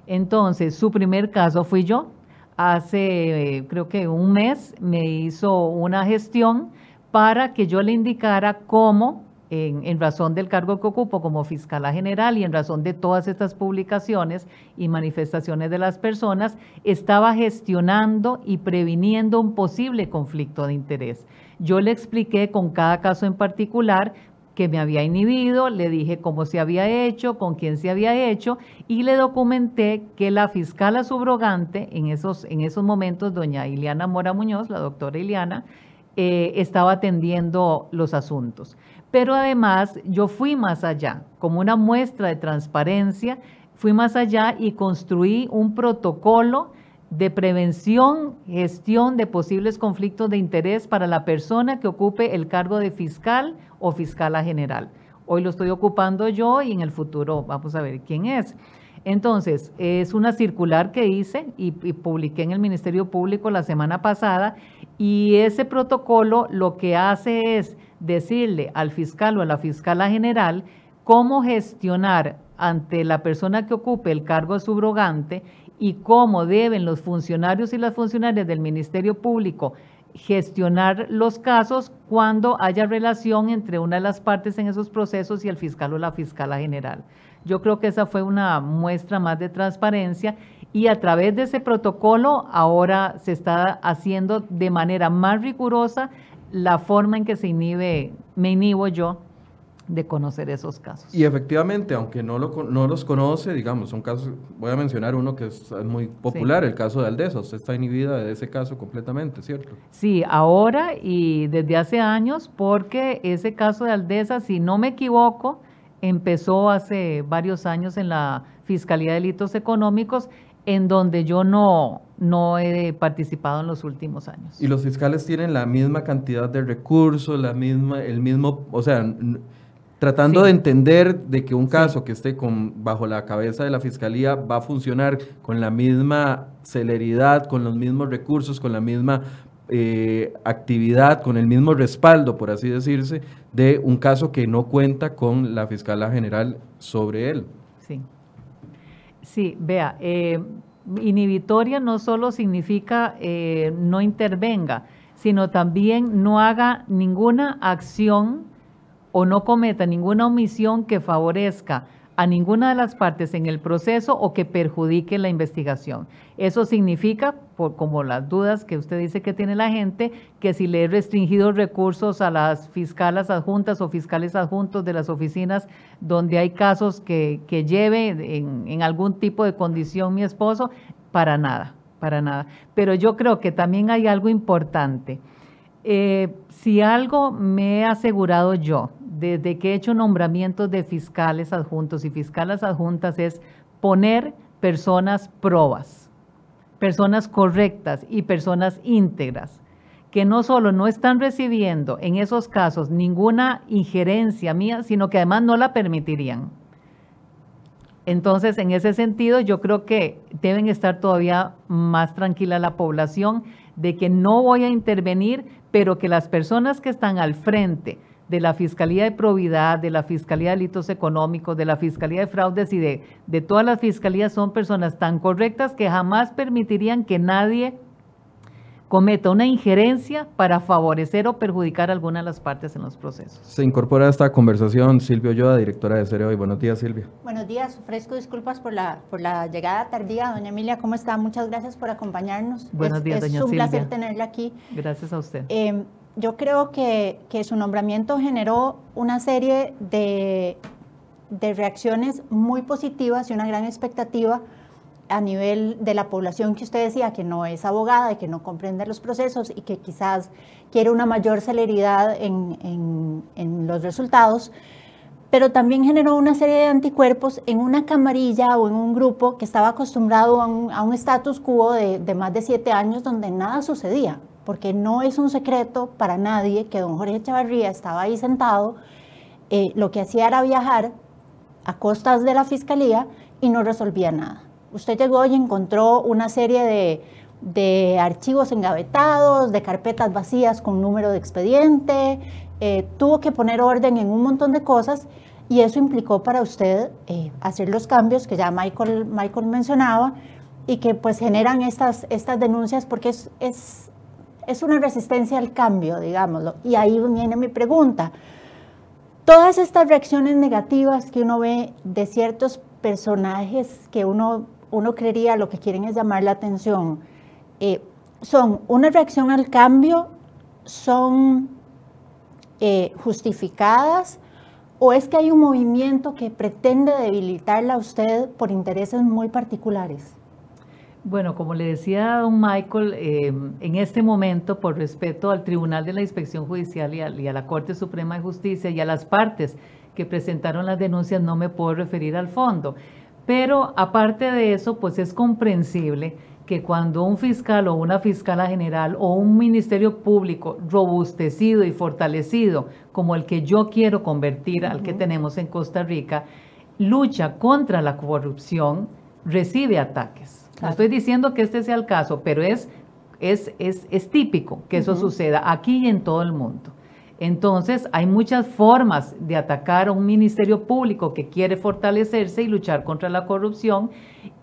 Entonces, su primer caso fui yo. Hace, eh, creo que un mes, me hizo una gestión para que yo le indicara cómo en, razón del cargo que ocupo como fiscal general y en razón de todas estas publicaciones y manifestaciones de las personas, estaba gestionando y previniendo un posible conflicto de interés. Yo le expliqué con cada caso en particular que me había inhibido, le dije cómo se había hecho, con quién se había hecho y le documenté que la fiscal subrogante en esos, en esos momentos, doña Iliana Mora Muñoz, la doctora Iliana, eh, estaba atendiendo los asuntos. Pero además yo fui más allá, como una muestra de transparencia, fui más allá y construí un protocolo de prevención, gestión de posibles conflictos de interés para la persona que ocupe el cargo de fiscal o fiscala general. Hoy lo estoy ocupando yo y en el futuro vamos a ver quién es. Entonces, es una circular que hice y, publiqué en el Ministerio Público la semana pasada y ese protocolo lo que hace es decirle al fiscal o a la fiscala general cómo gestionar ante la persona que ocupe el cargo subrogante y cómo deben los funcionarios y las funcionarias del Ministerio Público gestionar los casos cuando haya relación entre una de las partes en esos procesos y el fiscal o la fiscala general. Yo creo que esa fue una muestra más de transparencia y a través de ese protocolo ahora se está haciendo de manera más rigurosa la forma en que se inhibe, me inhibo yo de conocer esos casos. Y efectivamente, aunque no, lo, no los conoce, digamos, son casos, voy a mencionar uno que es muy popular, el caso de Aldesa. Usted está inhibida de ese caso completamente, ¿cierto? Sí, ahora y desde hace años, porque ese caso de Aldesa, si no me equivoco, empezó hace varios años en la Fiscalía de Delitos Económicos, en donde yo no, no he participado en los últimos años. ¿Y los fiscales tienen la misma cantidad de recursos, la misma, el mismo, o sea, tratando de entender de que un caso que esté con, bajo la cabeza de la fiscalía va a funcionar con la misma celeridad, con los mismos recursos, con la misma eh, actividad, con el mismo respaldo, por así decirse, de un caso que no cuenta con la fiscala general sobre él. Sí. Sí, vea, eh, inhibitoria no solo significa eh, no intervenga, sino también no haga ninguna acción o no cometa ninguna omisión que favorezca a ninguna de las partes en el proceso o que perjudique la investigación. Eso significa, por, como las dudas que usted dice que tiene la gente, que si le he restringido recursos a las fiscales adjuntas o fiscales adjuntos de las oficinas donde hay casos que, lleve en, algún tipo de condición mi esposo, para nada, para nada. Pero yo creo que también hay algo importante. Eh, si algo me he asegurado yo desde que he hecho nombramientos de fiscales adjuntos y fiscales adjuntas es poner personas probas, personas correctas y personas íntegras, que no solo no están recibiendo en esos casos ninguna injerencia mía, sino que además no la permitirían. Entonces, en ese sentido, yo creo que deben estar todavía más tranquila la población de que no voy a intervenir, pero que las personas que están al frente de la Fiscalía de Probidad, de la Fiscalía de Delitos Económicos, de la Fiscalía de Fraudes y de, de todas las fiscalías son personas tan correctas que jamás permitirían que nadie cometa una injerencia para favorecer o perjudicar a alguna de las partes en los procesos. Se incorpora a esta conversación Silvio Yoda, directora de Cereo. Y buenos días, Silvia. Buenos días, ofrezco disculpas por la, por la llegada tardía. Doña Emilia, ¿cómo está? Muchas gracias por acompañarnos. Buenos días, doña Silvia. Es un placer tenerla aquí. Gracias a usted. Eh, yo creo que, su nombramiento generó una serie de, reacciones muy positivas y una gran expectativa a nivel de la población que usted decía que no es abogada y que no comprende los procesos y que quizás quiere una mayor celeridad en, los resultados, pero también generó una serie de anticuerpos en una camarilla o en un grupo que estaba acostumbrado a un status quo de, de más de siete años donde nada sucedía porque no es un secreto para nadie que don Jorge Chavarría estaba ahí sentado, eh, lo que hacía era viajar a costas de la fiscalía y no resolvía nada. Usted llegó y encontró una serie de, archivos engavetados, de carpetas vacías con número de expediente, eh, tuvo que poner orden en un montón de cosas y eso implicó para usted eh, hacer los cambios que ya Michael, Michael mencionaba y que pues generan estas, estas denuncias porque es, es es una resistencia al cambio, digámoslo. Y ahí viene mi pregunta. Todas estas reacciones negativas que uno ve de ciertos personajes que uno, uno creería lo que quieren es llamar la atención, eh, ¿son una reacción al cambio? ¿Son eh, justificadas? ¿O es que hay un movimiento que pretende debilitarla a usted por intereses muy particulares? Bueno, como le decía a don Michael, eh, en este momento, por respeto al Tribunal de la Inspección Judicial y a, la Corte Suprema de Justicia y a las partes que presentaron las denuncias, no me puedo referir al fondo. Pero aparte de eso, pues es comprensible que cuando un fiscal o una fiscala general o un ministerio público robustecido y fortalecido, como el que yo quiero convertir al que tenemos en Costa Rica, lucha contra la corrupción, recibe ataques. No estoy diciendo que este sea el caso, pero es, es, es, típico que eso suceda aquí y en todo el mundo. Entonces, hay muchas formas de atacar a un ministerio público que quiere fortalecerse y luchar contra la corrupción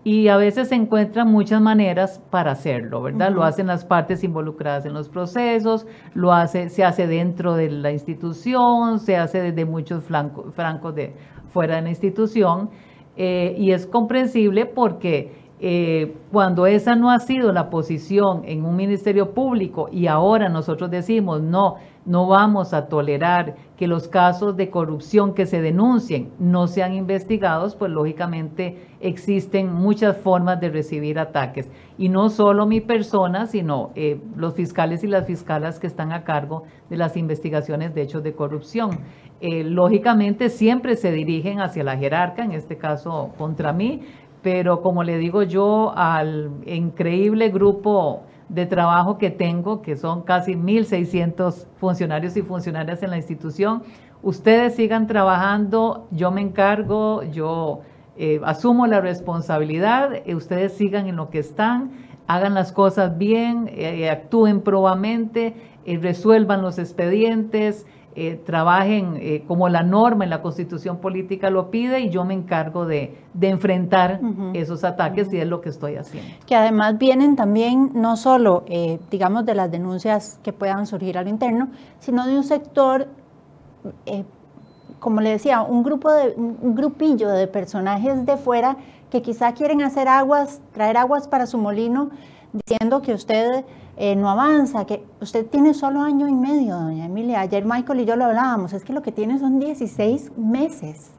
y a veces se encuentran muchas maneras para hacerlo, ¿verdad? Lo hacen las partes involucradas en los procesos, lo hace, se hace dentro de la institución, se hace desde muchos francos de fuera de la institución eh, y es comprensible porque eh, cuando esa no ha sido la posición en un ministerio público y ahora nosotros decimos no, no vamos a tolerar que los casos de corrupción que se denuncien no sean investigados, pues lógicamente existen muchas formas de recibir ataques. Y no solo mi persona, sino eh, los fiscales y las fiscalas que están a cargo de las investigaciones de hechos de corrupción. Eh, lógicamente siempre se dirigen hacia la jerarca, en este caso contra mí, pero como le digo yo al increíble grupo de trabajo que tengo, que son casi 1.600 funcionarios y funcionarias en la institución, ustedes sigan trabajando, yo me encargo, yo eh, asumo la responsabilidad, eh, ustedes sigan en lo que están, hagan las cosas bien, eh, actúen probamente, resuelvan los expedientes, eh, trabajen eh, como la norma en la constitución política lo pide y yo me encargo de, enfrentar esos ataques y es lo que estoy haciendo. Que además vienen también no solo, eh, digamos, de las denuncias que puedan surgir a lo interno, sino de un sector, como le decía, un grupo de, un grupillo de personajes de fuera que quizá quieren hacer aguas, traer aguas para su molino, diciendo que usted eh, no avanza, que usted tiene solo año y medio, doña Emilia. Ayer Michael y yo lo hablábamos, es que lo que tiene son 16 meses.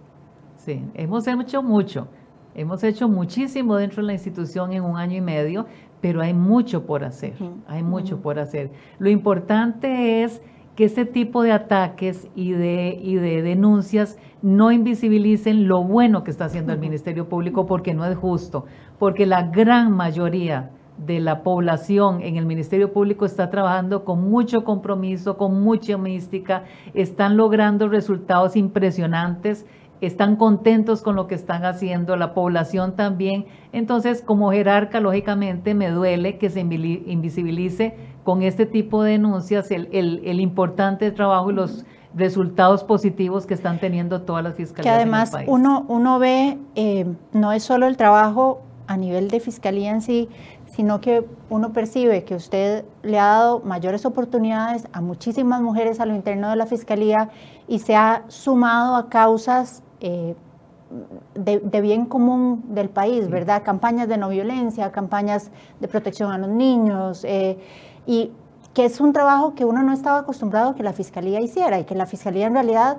Sí, hemos hecho mucho, hemos hecho muchísimo dentro de la institución en un año y medio, pero hay mucho por hacer, hay mucho por hacer. Lo importante es que este tipo de ataques y de, y de denuncias no invisibilicen lo bueno que está haciendo el Ministerio Público porque no es justo, porque la gran mayoría de la población en el Ministerio Público está trabajando con mucho compromiso, con mucha mística, están logrando resultados impresionantes, están contentos con lo que están haciendo, la población también. Entonces, como jerarca, lógicamente me duele que se invisibilice con este tipo de denuncias el, el, importante trabajo y los resultados positivos que están teniendo todas las fiscalías. Que además en el país. Uno, uno ve, eh, no es solo el trabajo a nivel de fiscalía en sí, sino que uno percibe que usted le ha dado mayores oportunidades a muchísimas mujeres a lo interno de la Fiscalía y se ha sumado a causas eh, de, bien común del país, ¿verdad? Campañas de no violencia, campañas de protección a los niños, eh, y que es un trabajo que uno no estaba acostumbrado a que la Fiscalía hiciera y que la Fiscalía en realidad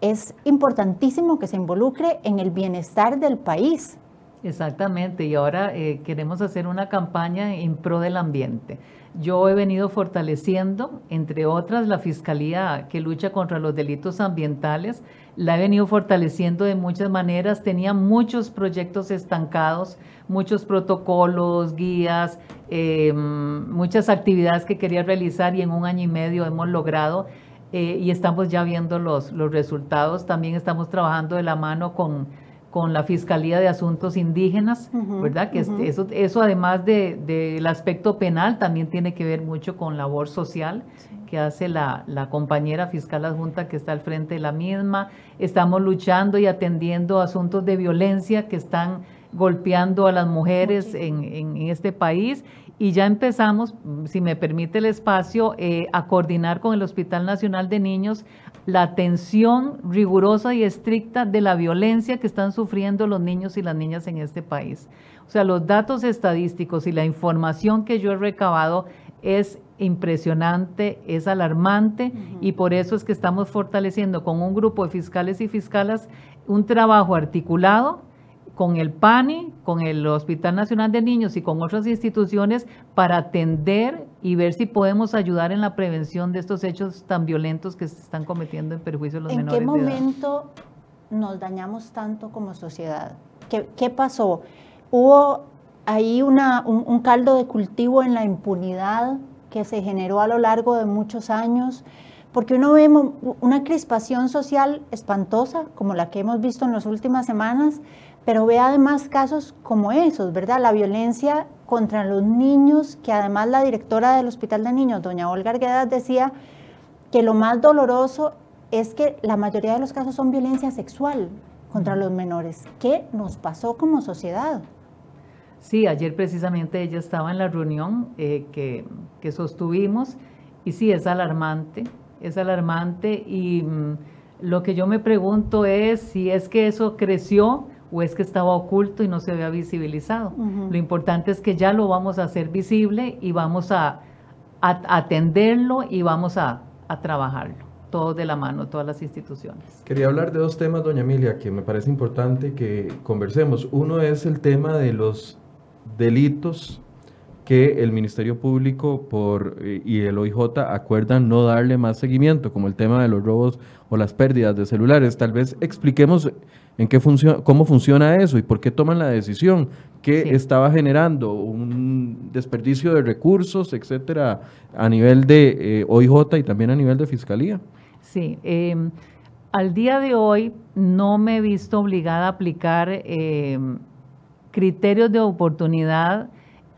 es importantísimo que se involucre en el bienestar del país, Exactamente, y ahora eh, queremos hacer una campaña en pro del ambiente. Yo he venido fortaleciendo, entre otras, la Fiscalía que lucha contra los delitos ambientales. La he venido fortaleciendo de muchas maneras. Tenía muchos proyectos estancados, muchos protocolos, guías, em, muchas actividades que quería realizar y en un año y medio hemos logrado eh, y estamos ya viendo los, los resultados. También estamos trabajando de la mano con con la Fiscalía de Asuntos Indígenas, ¿verdad? Que eso, eso además del de, aspecto penal también tiene que ver mucho con labor social que hace la, la, compañera fiscal adjunta que está al frente de la misma. Estamos luchando y atendiendo asuntos de violencia que están golpeando a las mujeres en, en, este país y ya empezamos, si me permite el espacio, eh, a coordinar con el Hospital Nacional de Niños la atención rigurosa y estricta de la violencia que están sufriendo los niños y las niñas en este país. O sea, los datos estadísticos y la información que yo he recabado es impresionante, es alarmante y por eso es que estamos fortaleciendo con un grupo de fiscales y fiscalas un trabajo articulado con el PANI, con el Hospital Nacional de Niños y con otras instituciones para atender y ver si podemos ayudar en la prevención de estos hechos tan violentos que se están cometiendo en perjuicio de los menores. ¿En qué momento nos dañamos tanto como sociedad? ¿Qué, qué pasó? Hubo ahí una, un, un caldo de cultivo en la impunidad que se generó a lo largo de muchos años, porque uno ve una crispación social espantosa, como la que hemos visto en las últimas semanas, pero ve además casos como esos, ¿verdad? La violencia contra los niños, que además la directora del Hospital de Niños, doña Olga Arguedas, decía que lo más doloroso es que la mayoría de los casos son violencia sexual contra los menores. ¿Qué nos pasó como sociedad? Sí, ayer precisamente ella estaba en la reunión eh, que, que, sostuvimos y sí, es alarmante, es alarmante y mm, lo que yo me pregunto es si es que eso creció o es que estaba oculto y no se había visibilizado. Lo importante es que ya lo vamos a hacer visible y vamos a, atenderlo y vamos a, a trabajarlo todos de la mano, todas las instituciones. Quería hablar de dos temas, doña Emilia, que me parece importante que conversemos. Uno es el tema de los delitos que el Ministerio Público por, eh, y el OIJ acuerdan no darle más seguimiento, como el tema de los robos o las pérdidas de celulares. Tal vez expliquemos en qué funciona, cómo funciona eso y por qué toman la decisión, que estaba generando un desperdicio de recursos, etcétera, a nivel de eh, OIJ y también a nivel de Fiscalía. Sí, em, al día de hoy no me he visto obligada a aplicar em, criterios de oportunidad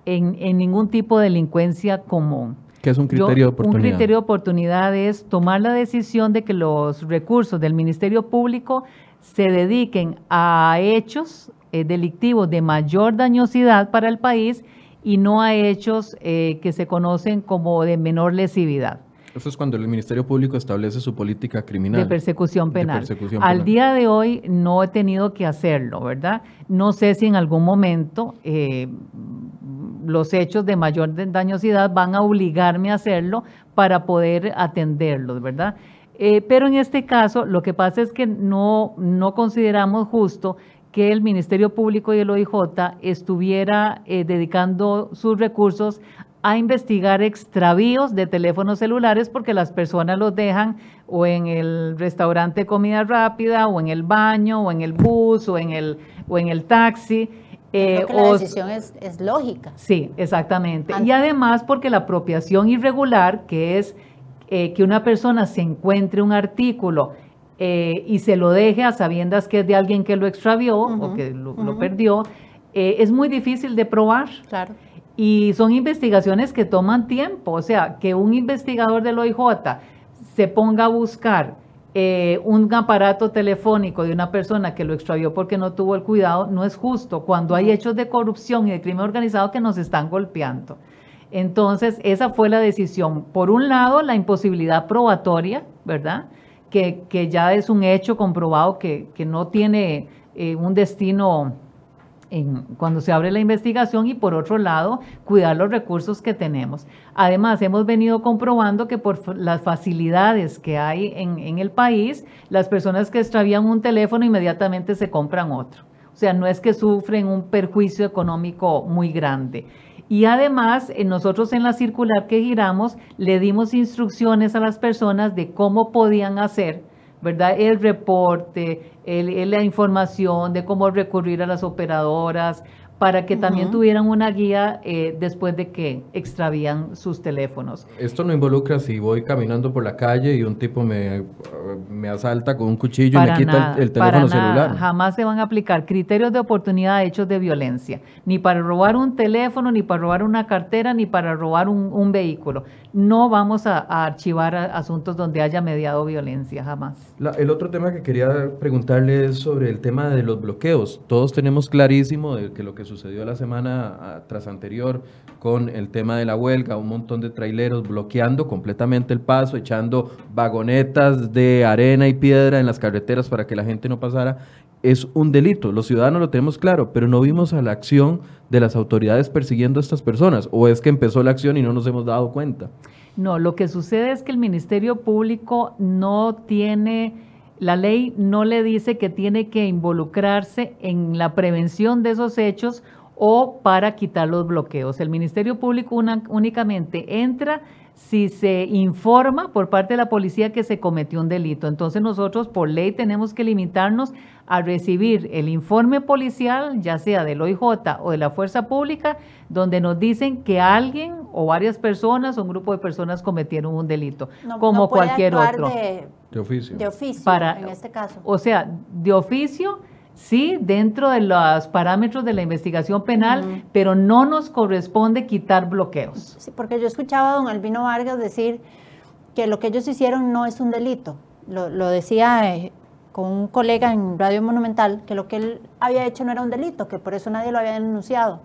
en, ningún tipo de delincuencia común. ¿Qué es un criterio de oportunidad? Un criterio de oportunidad es tomar la decisión de que los recursos del Ministerio Público se dediquen a hechos eh, delictivos de mayor dañosidad para el país y no a hechos eh, que se conocen como de menor lesividad. Eso es cuando el Ministerio Público establece su política criminal. De persecución penal. Al día de hoy no he tenido que hacerlo, ¿verdad? No sé si en algún momento eh, los hechos de mayor dañosidad van a obligarme a hacerlo para poder atenderlos, ¿verdad? Eh, pero en este caso, lo que pasa es que no, no consideramos justo que el Ministerio Público y el OIJ estuviera eh, dedicando sus recursos a investigar extravíos de teléfonos celulares porque las personas los dejan o en el restaurante de comida rápida o en el baño o en el bus o en el, o en el taxi. Eh, la decisión es, es, lógica. Sí, exactamente. Y además porque la apropiación irregular, que es eh, que una persona se encuentre un artículo eh, y se lo deje a sabiendas que es de alguien que lo extravió o que lo, perdió, es muy difícil de probar. Claro. Y son investigaciones que toman tiempo, o sea, que un investigador del OIJ se ponga a buscar eh, un aparato telefónico de una persona que lo extravió porque no tuvo el cuidado, no es justo cuando hay hechos de corrupción y de crimen organizado que nos están golpeando. Entonces, esa fue la decisión. Por un lado, la imposibilidad probatoria, ¿verdad? Que, ya es un hecho comprobado que, no tiene eh, un destino cuando se abre la investigación y por otro lado, cuidar los recursos que tenemos. Además, hemos venido comprobando que por las facilidades que hay en, en el país, las personas que extravían un teléfono inmediatamente se compran otro. O sea, no es que sufren un perjuicio económico muy grande. Y además, eh, nosotros en la circular que giramos le dimos instrucciones a las personas de cómo podían hacer ¿verdad? El reporte, la información de cómo recurrir a las operadoras, para que también tuvieran una guía eh, después de que extravían sus teléfonos. Esto no involucra si voy caminando por la calle y un tipo me, me asalta con un cuchillo y me quita el, teléfono celular. Jamás se van a aplicar criterios de oportunidad hechos de violencia, ni para robar un teléfono, ni para robar una cartera, ni para robar un, vehículo. No vamos a, archivar asuntos donde haya mediado violencia, jamás. el otro tema que quería preguntarle es sobre el tema de los bloqueos. Todos tenemos clarísimo de que lo que sucedió la semana ah, tras anterior con el tema de la huelga, un montón de traileros bloqueando completamente el paso, echando vagonetas de arena y piedra en las carreteras para que la gente no pasara, es un delito. Los ciudadanos lo tenemos claro, pero no vimos a la acción de las autoridades persiguiendo a estas personas, o es que empezó la acción y no nos hemos dado cuenta. No, lo que sucede es que el Ministerio Público no tiene la ley no le dice que tiene que involucrarse en la prevención de esos hechos o para quitar los bloqueos. El Ministerio Público únicamente entra si se informa por parte de la policía que se cometió un delito. Entonces nosotros por ley tenemos que limitarnos a recibir el informe policial, ya sea del OIJ o de la Fuerza Pública, donde nos dicen que alguien o varias personas o un grupo de personas cometieron un delito, como cualquier otro. De, de oficio. De oficio, Para, en este caso. O sea, de oficio sí, dentro de los parámetros de la investigación penal, pero no nos corresponde quitar bloqueos. Sí, porque yo escuchaba a don Albino Vargas decir que lo que ellos hicieron no es un delito. Lo, decía eh, con un colega en Radio Monumental, que lo que él había hecho no era un delito, que por eso nadie lo había denunciado.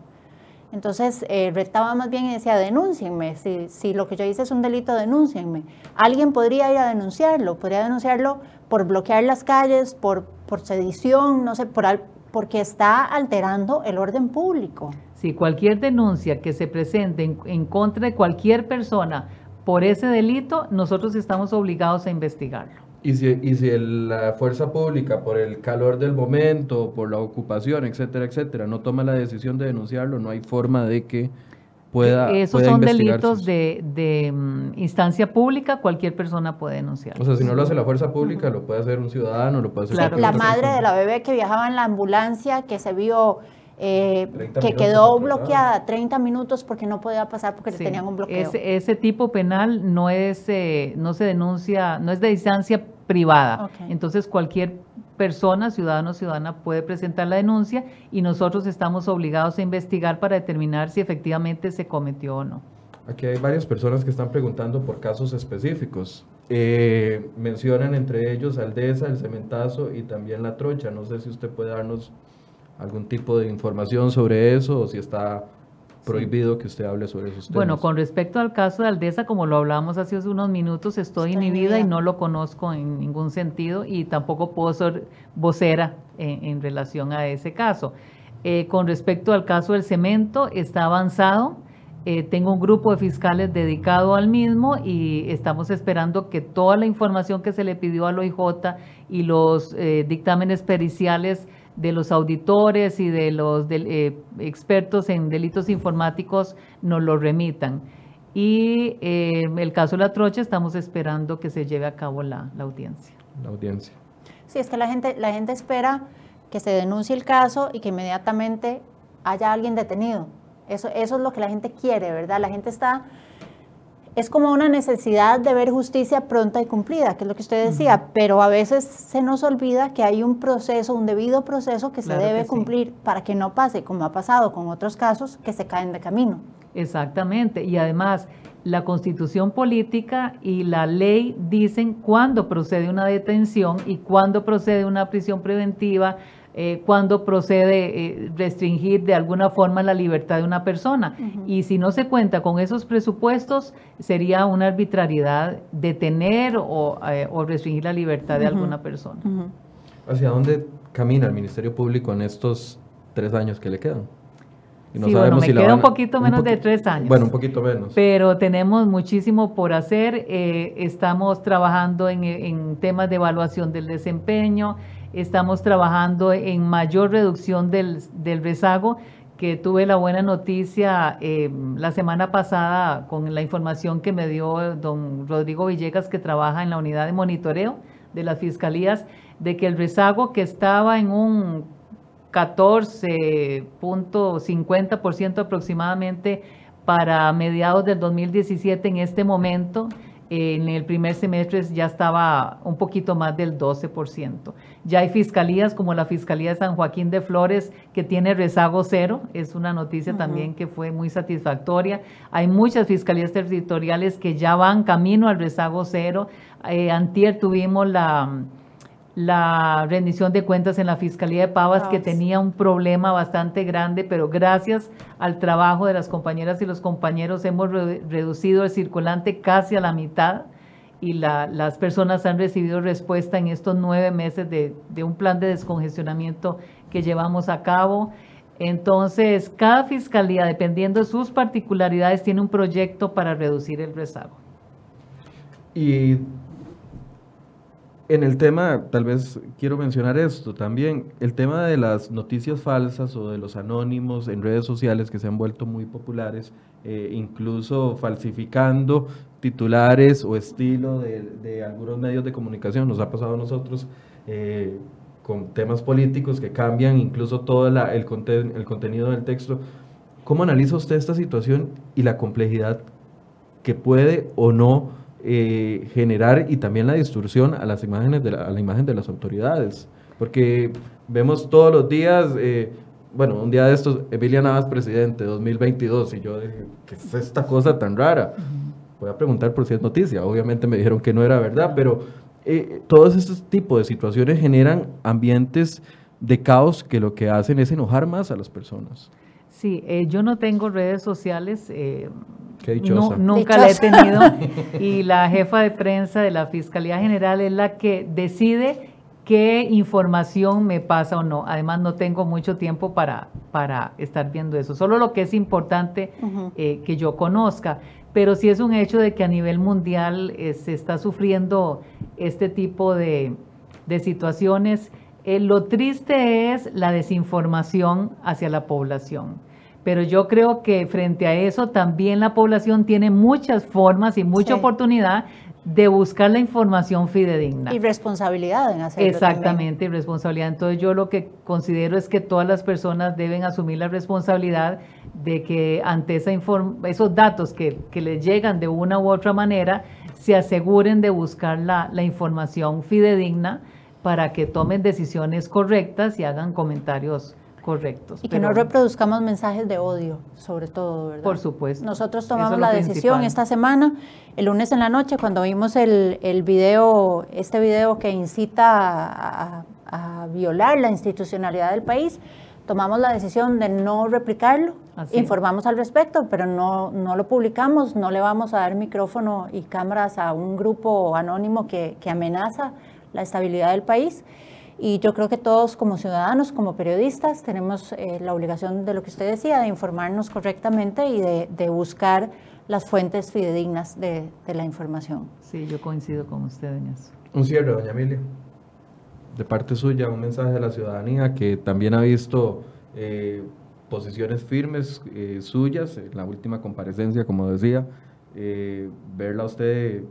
Entonces, eh, retaba más bien y decía, denúncienme, si, si lo que yo hice es un delito, denúncienme. Alguien podría ir a denunciarlo, podría denunciarlo por bloquear las calles, por, por sedición, no sé, por, porque está alterando el orden público. Sí, cualquier denuncia que se presente en, en contra de cualquier persona por ese delito, nosotros estamos obligados a investigarlo. Y si, y si la fuerza pública, por el calor del momento, por la ocupación, etcétera, etcétera, no toma la decisión de denunciarlo, no hay forma de que pueda. Esos son delitos de, de mm, instancia pública, cualquier persona puede denunciar. O sea, si no lo hace la fuerza pública, lo puede hacer un ciudadano, lo puede hacer claro. La madre de la bebé que viajaba en la ambulancia, que se vio eh, que quedó bloqueada 30 minutos porque no podía pasar porque tenían un bloqueo. Ese, ese tipo penal no es eh, no se denuncia, no es de distancia privada. Entonces cualquier persona, ciudadano o ciudadana puede presentar la denuncia y nosotros estamos obligados a investigar para determinar si efectivamente se cometió o no. Aquí hay varias personas que están preguntando por casos específicos. Eh, mencionan entre ellos Aldesa, el Cementazo y también la Trocha. No sé si usted puede darnos algún tipo de información sobre eso o si está prohibido que usted hable sobre esos temas. Bueno, con respecto al caso de Aldesa, como lo hablábamos hace unos minutos, estoy inhibida y no lo conozco en ningún sentido y tampoco puedo ser vocera en, relación a ese caso. Eh, con respecto al caso del cemento, está avanzado. Eh, tengo un grupo de fiscales dedicado al mismo y estamos esperando que toda la información que se le pidió al OIJ y los eh, dictámenes periciales de los auditores y de los eh, expertos en delitos informáticos nos lo remitan. Y eh, el caso de la trocha estamos esperando que se lleve a cabo la, audiencia. La audiencia. Sí, es que la gente, la gente espera que se denuncie el caso y que inmediatamente haya alguien detenido. Eso, eso es lo que la gente quiere, ¿verdad? La gente está es como una necesidad de ver justicia pronta y cumplida, que es lo que usted decía, pero a veces se nos olvida que hay un proceso, un debido proceso que se debe cumplir para que no pase, como ha pasado con otros casos, que se caen de camino. Exactamente, y además la constitución política y la ley dicen cuándo procede una detención y cuándo procede una prisión preventiva, eh, cuando procede eh, restringir de alguna forma la libertad de una persona. Y si no se cuenta con esos presupuestos, sería una arbitrariedad detener o, eh, o restringir la libertad de alguna persona. ¿Hacia dónde camina el Ministerio Público en estos tres años que le quedan? sí, bueno, me queda un poquito menos de tres años. Bueno, un poquito menos. Pero tenemos muchísimo por hacer. estamos trabajando en, en, temas de evaluación del desempeño, Estamos trabajando en mayor reducción del, rezago, que tuve la buena noticia eh, la semana pasada con la información que me dio don Rodrigo Villegas, que trabaja en la unidad de monitoreo de las fiscalías, de que el rezago que estaba en un 14.50% aproximadamente para mediados del 2017 en este momento en el primer semestre ya estaba un poquito más del 12%. Ya hay fiscalías como la Fiscalía de San Joaquín de Flores que tiene rezago cero, es una noticia también que fue muy satisfactoria. Hay muchas fiscalías territoriales que ya van camino al rezago cero. Eh, antier tuvimos la la rendición de cuentas en la Fiscalía de Pavas, que tenía un problema bastante grande, pero gracias al trabajo de las compañeras y los compañeros hemos reducido el circulante casi a la mitad y las personas han recibido respuesta en estos nueve meses de, de un plan de descongestionamiento que llevamos a cabo. Entonces, cada fiscalía, dependiendo de sus particularidades, tiene un proyecto para reducir el rezago. Y En el tema, tal vez quiero mencionar esto también, el tema de las noticias falsas o de los anónimos en redes sociales que se han vuelto muy populares, eh, incluso falsificando titulares o estilo de, algunos medios de comunicación, nos ha pasado a nosotros eh, con temas políticos que cambian incluso todo el, el contenido del texto. ¿Cómo analiza usted esta situación y la complejidad que puede o no eh, generar y también la distorsión a las imágenes de la, a la imagen de las autoridades. Porque vemos todos los días, eh, bueno, un día de estos, Emilia Navas, presidente, 2022, y yo dije, ¿qué es esta cosa tan rara? Voy a preguntar por si es noticia. Obviamente me dijeron que no era verdad, pero eh, todos estos tipos de situaciones generan ambientes de caos que lo que hacen es enojar más a las personas. Sí, yo no tengo redes sociales, nunca la he tenido y la jefa de prensa de la Fiscalía General es la que decide qué información me pasa o no. Además, no tengo mucho tiempo para, para estar viendo eso. Solo lo que es importante eh, que yo conozca. Pero sí es un hecho de que a nivel mundial eh, se está sufriendo este tipo de, situaciones. Eh, lo triste es la desinformación hacia la población pero yo creo que frente a eso también la población tiene muchas formas y mucha oportunidad de buscar la información fidedigna. Y responsabilidad en hacerlo. Exactamente, y responsabilidad. Entonces yo lo que considero es que todas las personas deben asumir la responsabilidad de que ante esa esos datos que, que, les llegan de una u otra manera, se aseguren de buscar la, la información fidedigna para que tomen decisiones correctas y hagan comentarios correctos. Y que no reproduzcamos mensajes de odio, sobre todo, ¿verdad? Por supuesto. Nosotros tomamos la decisión esta semana, el lunes en la noche, cuando vimos el, el video, este video que incita a, violar la institucionalidad del país, tomamos la decisión de no replicarlo, informamos al respecto, pero no, no lo publicamos, no le vamos a dar micrófono y cámaras a un grupo anónimo que, que amenaza la estabilidad del país. Y yo creo que todos como ciudadanos, como periodistas, tenemos eh, la obligación de lo que usted decía, de informarnos correctamente y de, buscar las fuentes fidedignas de, la información. Sí, yo coincido con usted en eso. Un cierre, doña Emilia. De parte suya, un mensaje a la ciudadanía que también ha visto eh, posiciones firmes eh, suyas en la última comparecencia, como decía, verla usted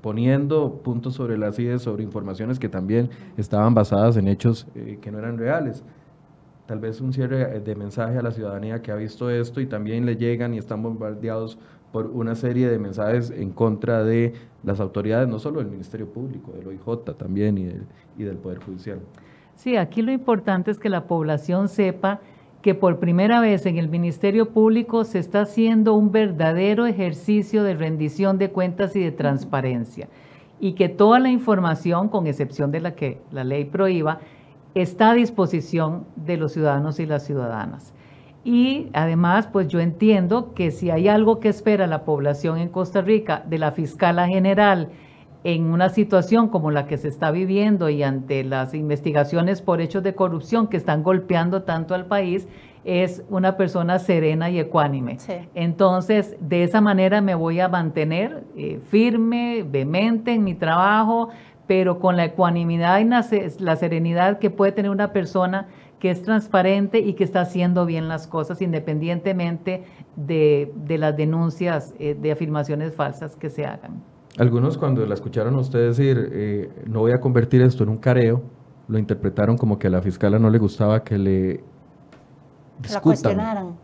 poniendo puntos sobre las ideas, sobre informaciones que también estaban basadas en hechos eh, que no eran reales. Tal vez un cierre de mensaje a la ciudadanía que ha visto esto y también le llegan y están bombardeados por una serie de mensajes en contra de las autoridades, no solo del Ministerio Público, del OIJ también y del, y del Poder Judicial. Sí, aquí lo importante es que la población sepa que por primera vez en el Ministerio Público se está haciendo un verdadero ejercicio de rendición de cuentas y de transparencia y que toda la información, con excepción de la que la ley prohíba, está a disposición de los ciudadanos y las ciudadanas. Y además, pues yo entiendo que si hay algo que espera la población en Costa Rica de la fiscala general, en una situación como la que se está viviendo y ante las investigaciones por hechos de corrupción que están golpeando tanto al país, es una persona serena y ecuánime. Entonces, de esa manera me voy a mantener eh, firme, vehemente en mi trabajo, pero con la ecuanimidad y la, serenidad que puede tener una persona que es transparente y que está haciendo bien las cosas independientemente de, las denuncias eh, de afirmaciones falsas que se hagan. Algunos cuando la escucharon a usted decir, eh, no voy a convertir esto en un careo, lo interpretaron como que a la fiscala no le gustaba que le discutan. La cuestionaran.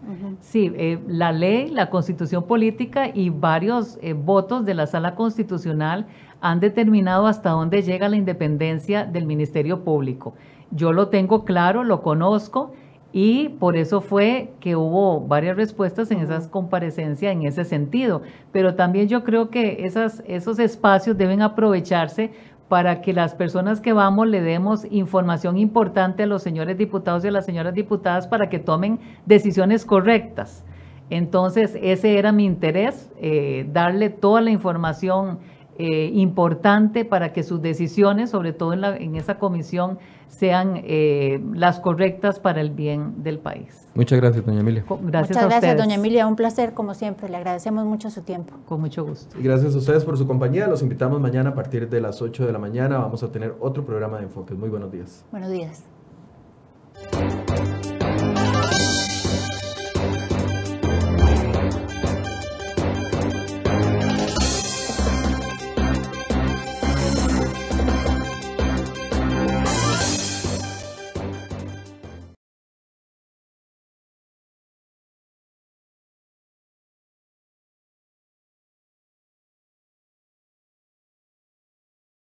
Sí, eh, la ley, la constitución política y varios eh, votos de la sala constitucional han determinado hasta dónde llega la independencia del Ministerio Público. Yo lo tengo claro, lo conozco y por eso fue que hubo varias respuestas en esas comparecencias en ese sentido. Pero también yo creo que esas, esos espacios deben aprovecharse para que las personas que vamos le demos información importante a los señores diputados y a las señoras diputadas para que tomen decisiones correctas. Entonces, ese era mi interés, eh, darle toda la información eh, importante para que sus decisiones, sobre todo en, la, en esa comisión, sean eh, las correctas para el bien del país. Muchas gracias, doña Emilia. Gracias Muchas gracias, doña Emilia. Un placer, como siempre. Le agradecemos mucho su tiempo. Con mucho gusto. Y gracias a ustedes por su compañía. Los invitamos mañana a partir de las 8 de la mañana. Vamos a tener otro programa de enfoques. Muy buenos días. Buenos días.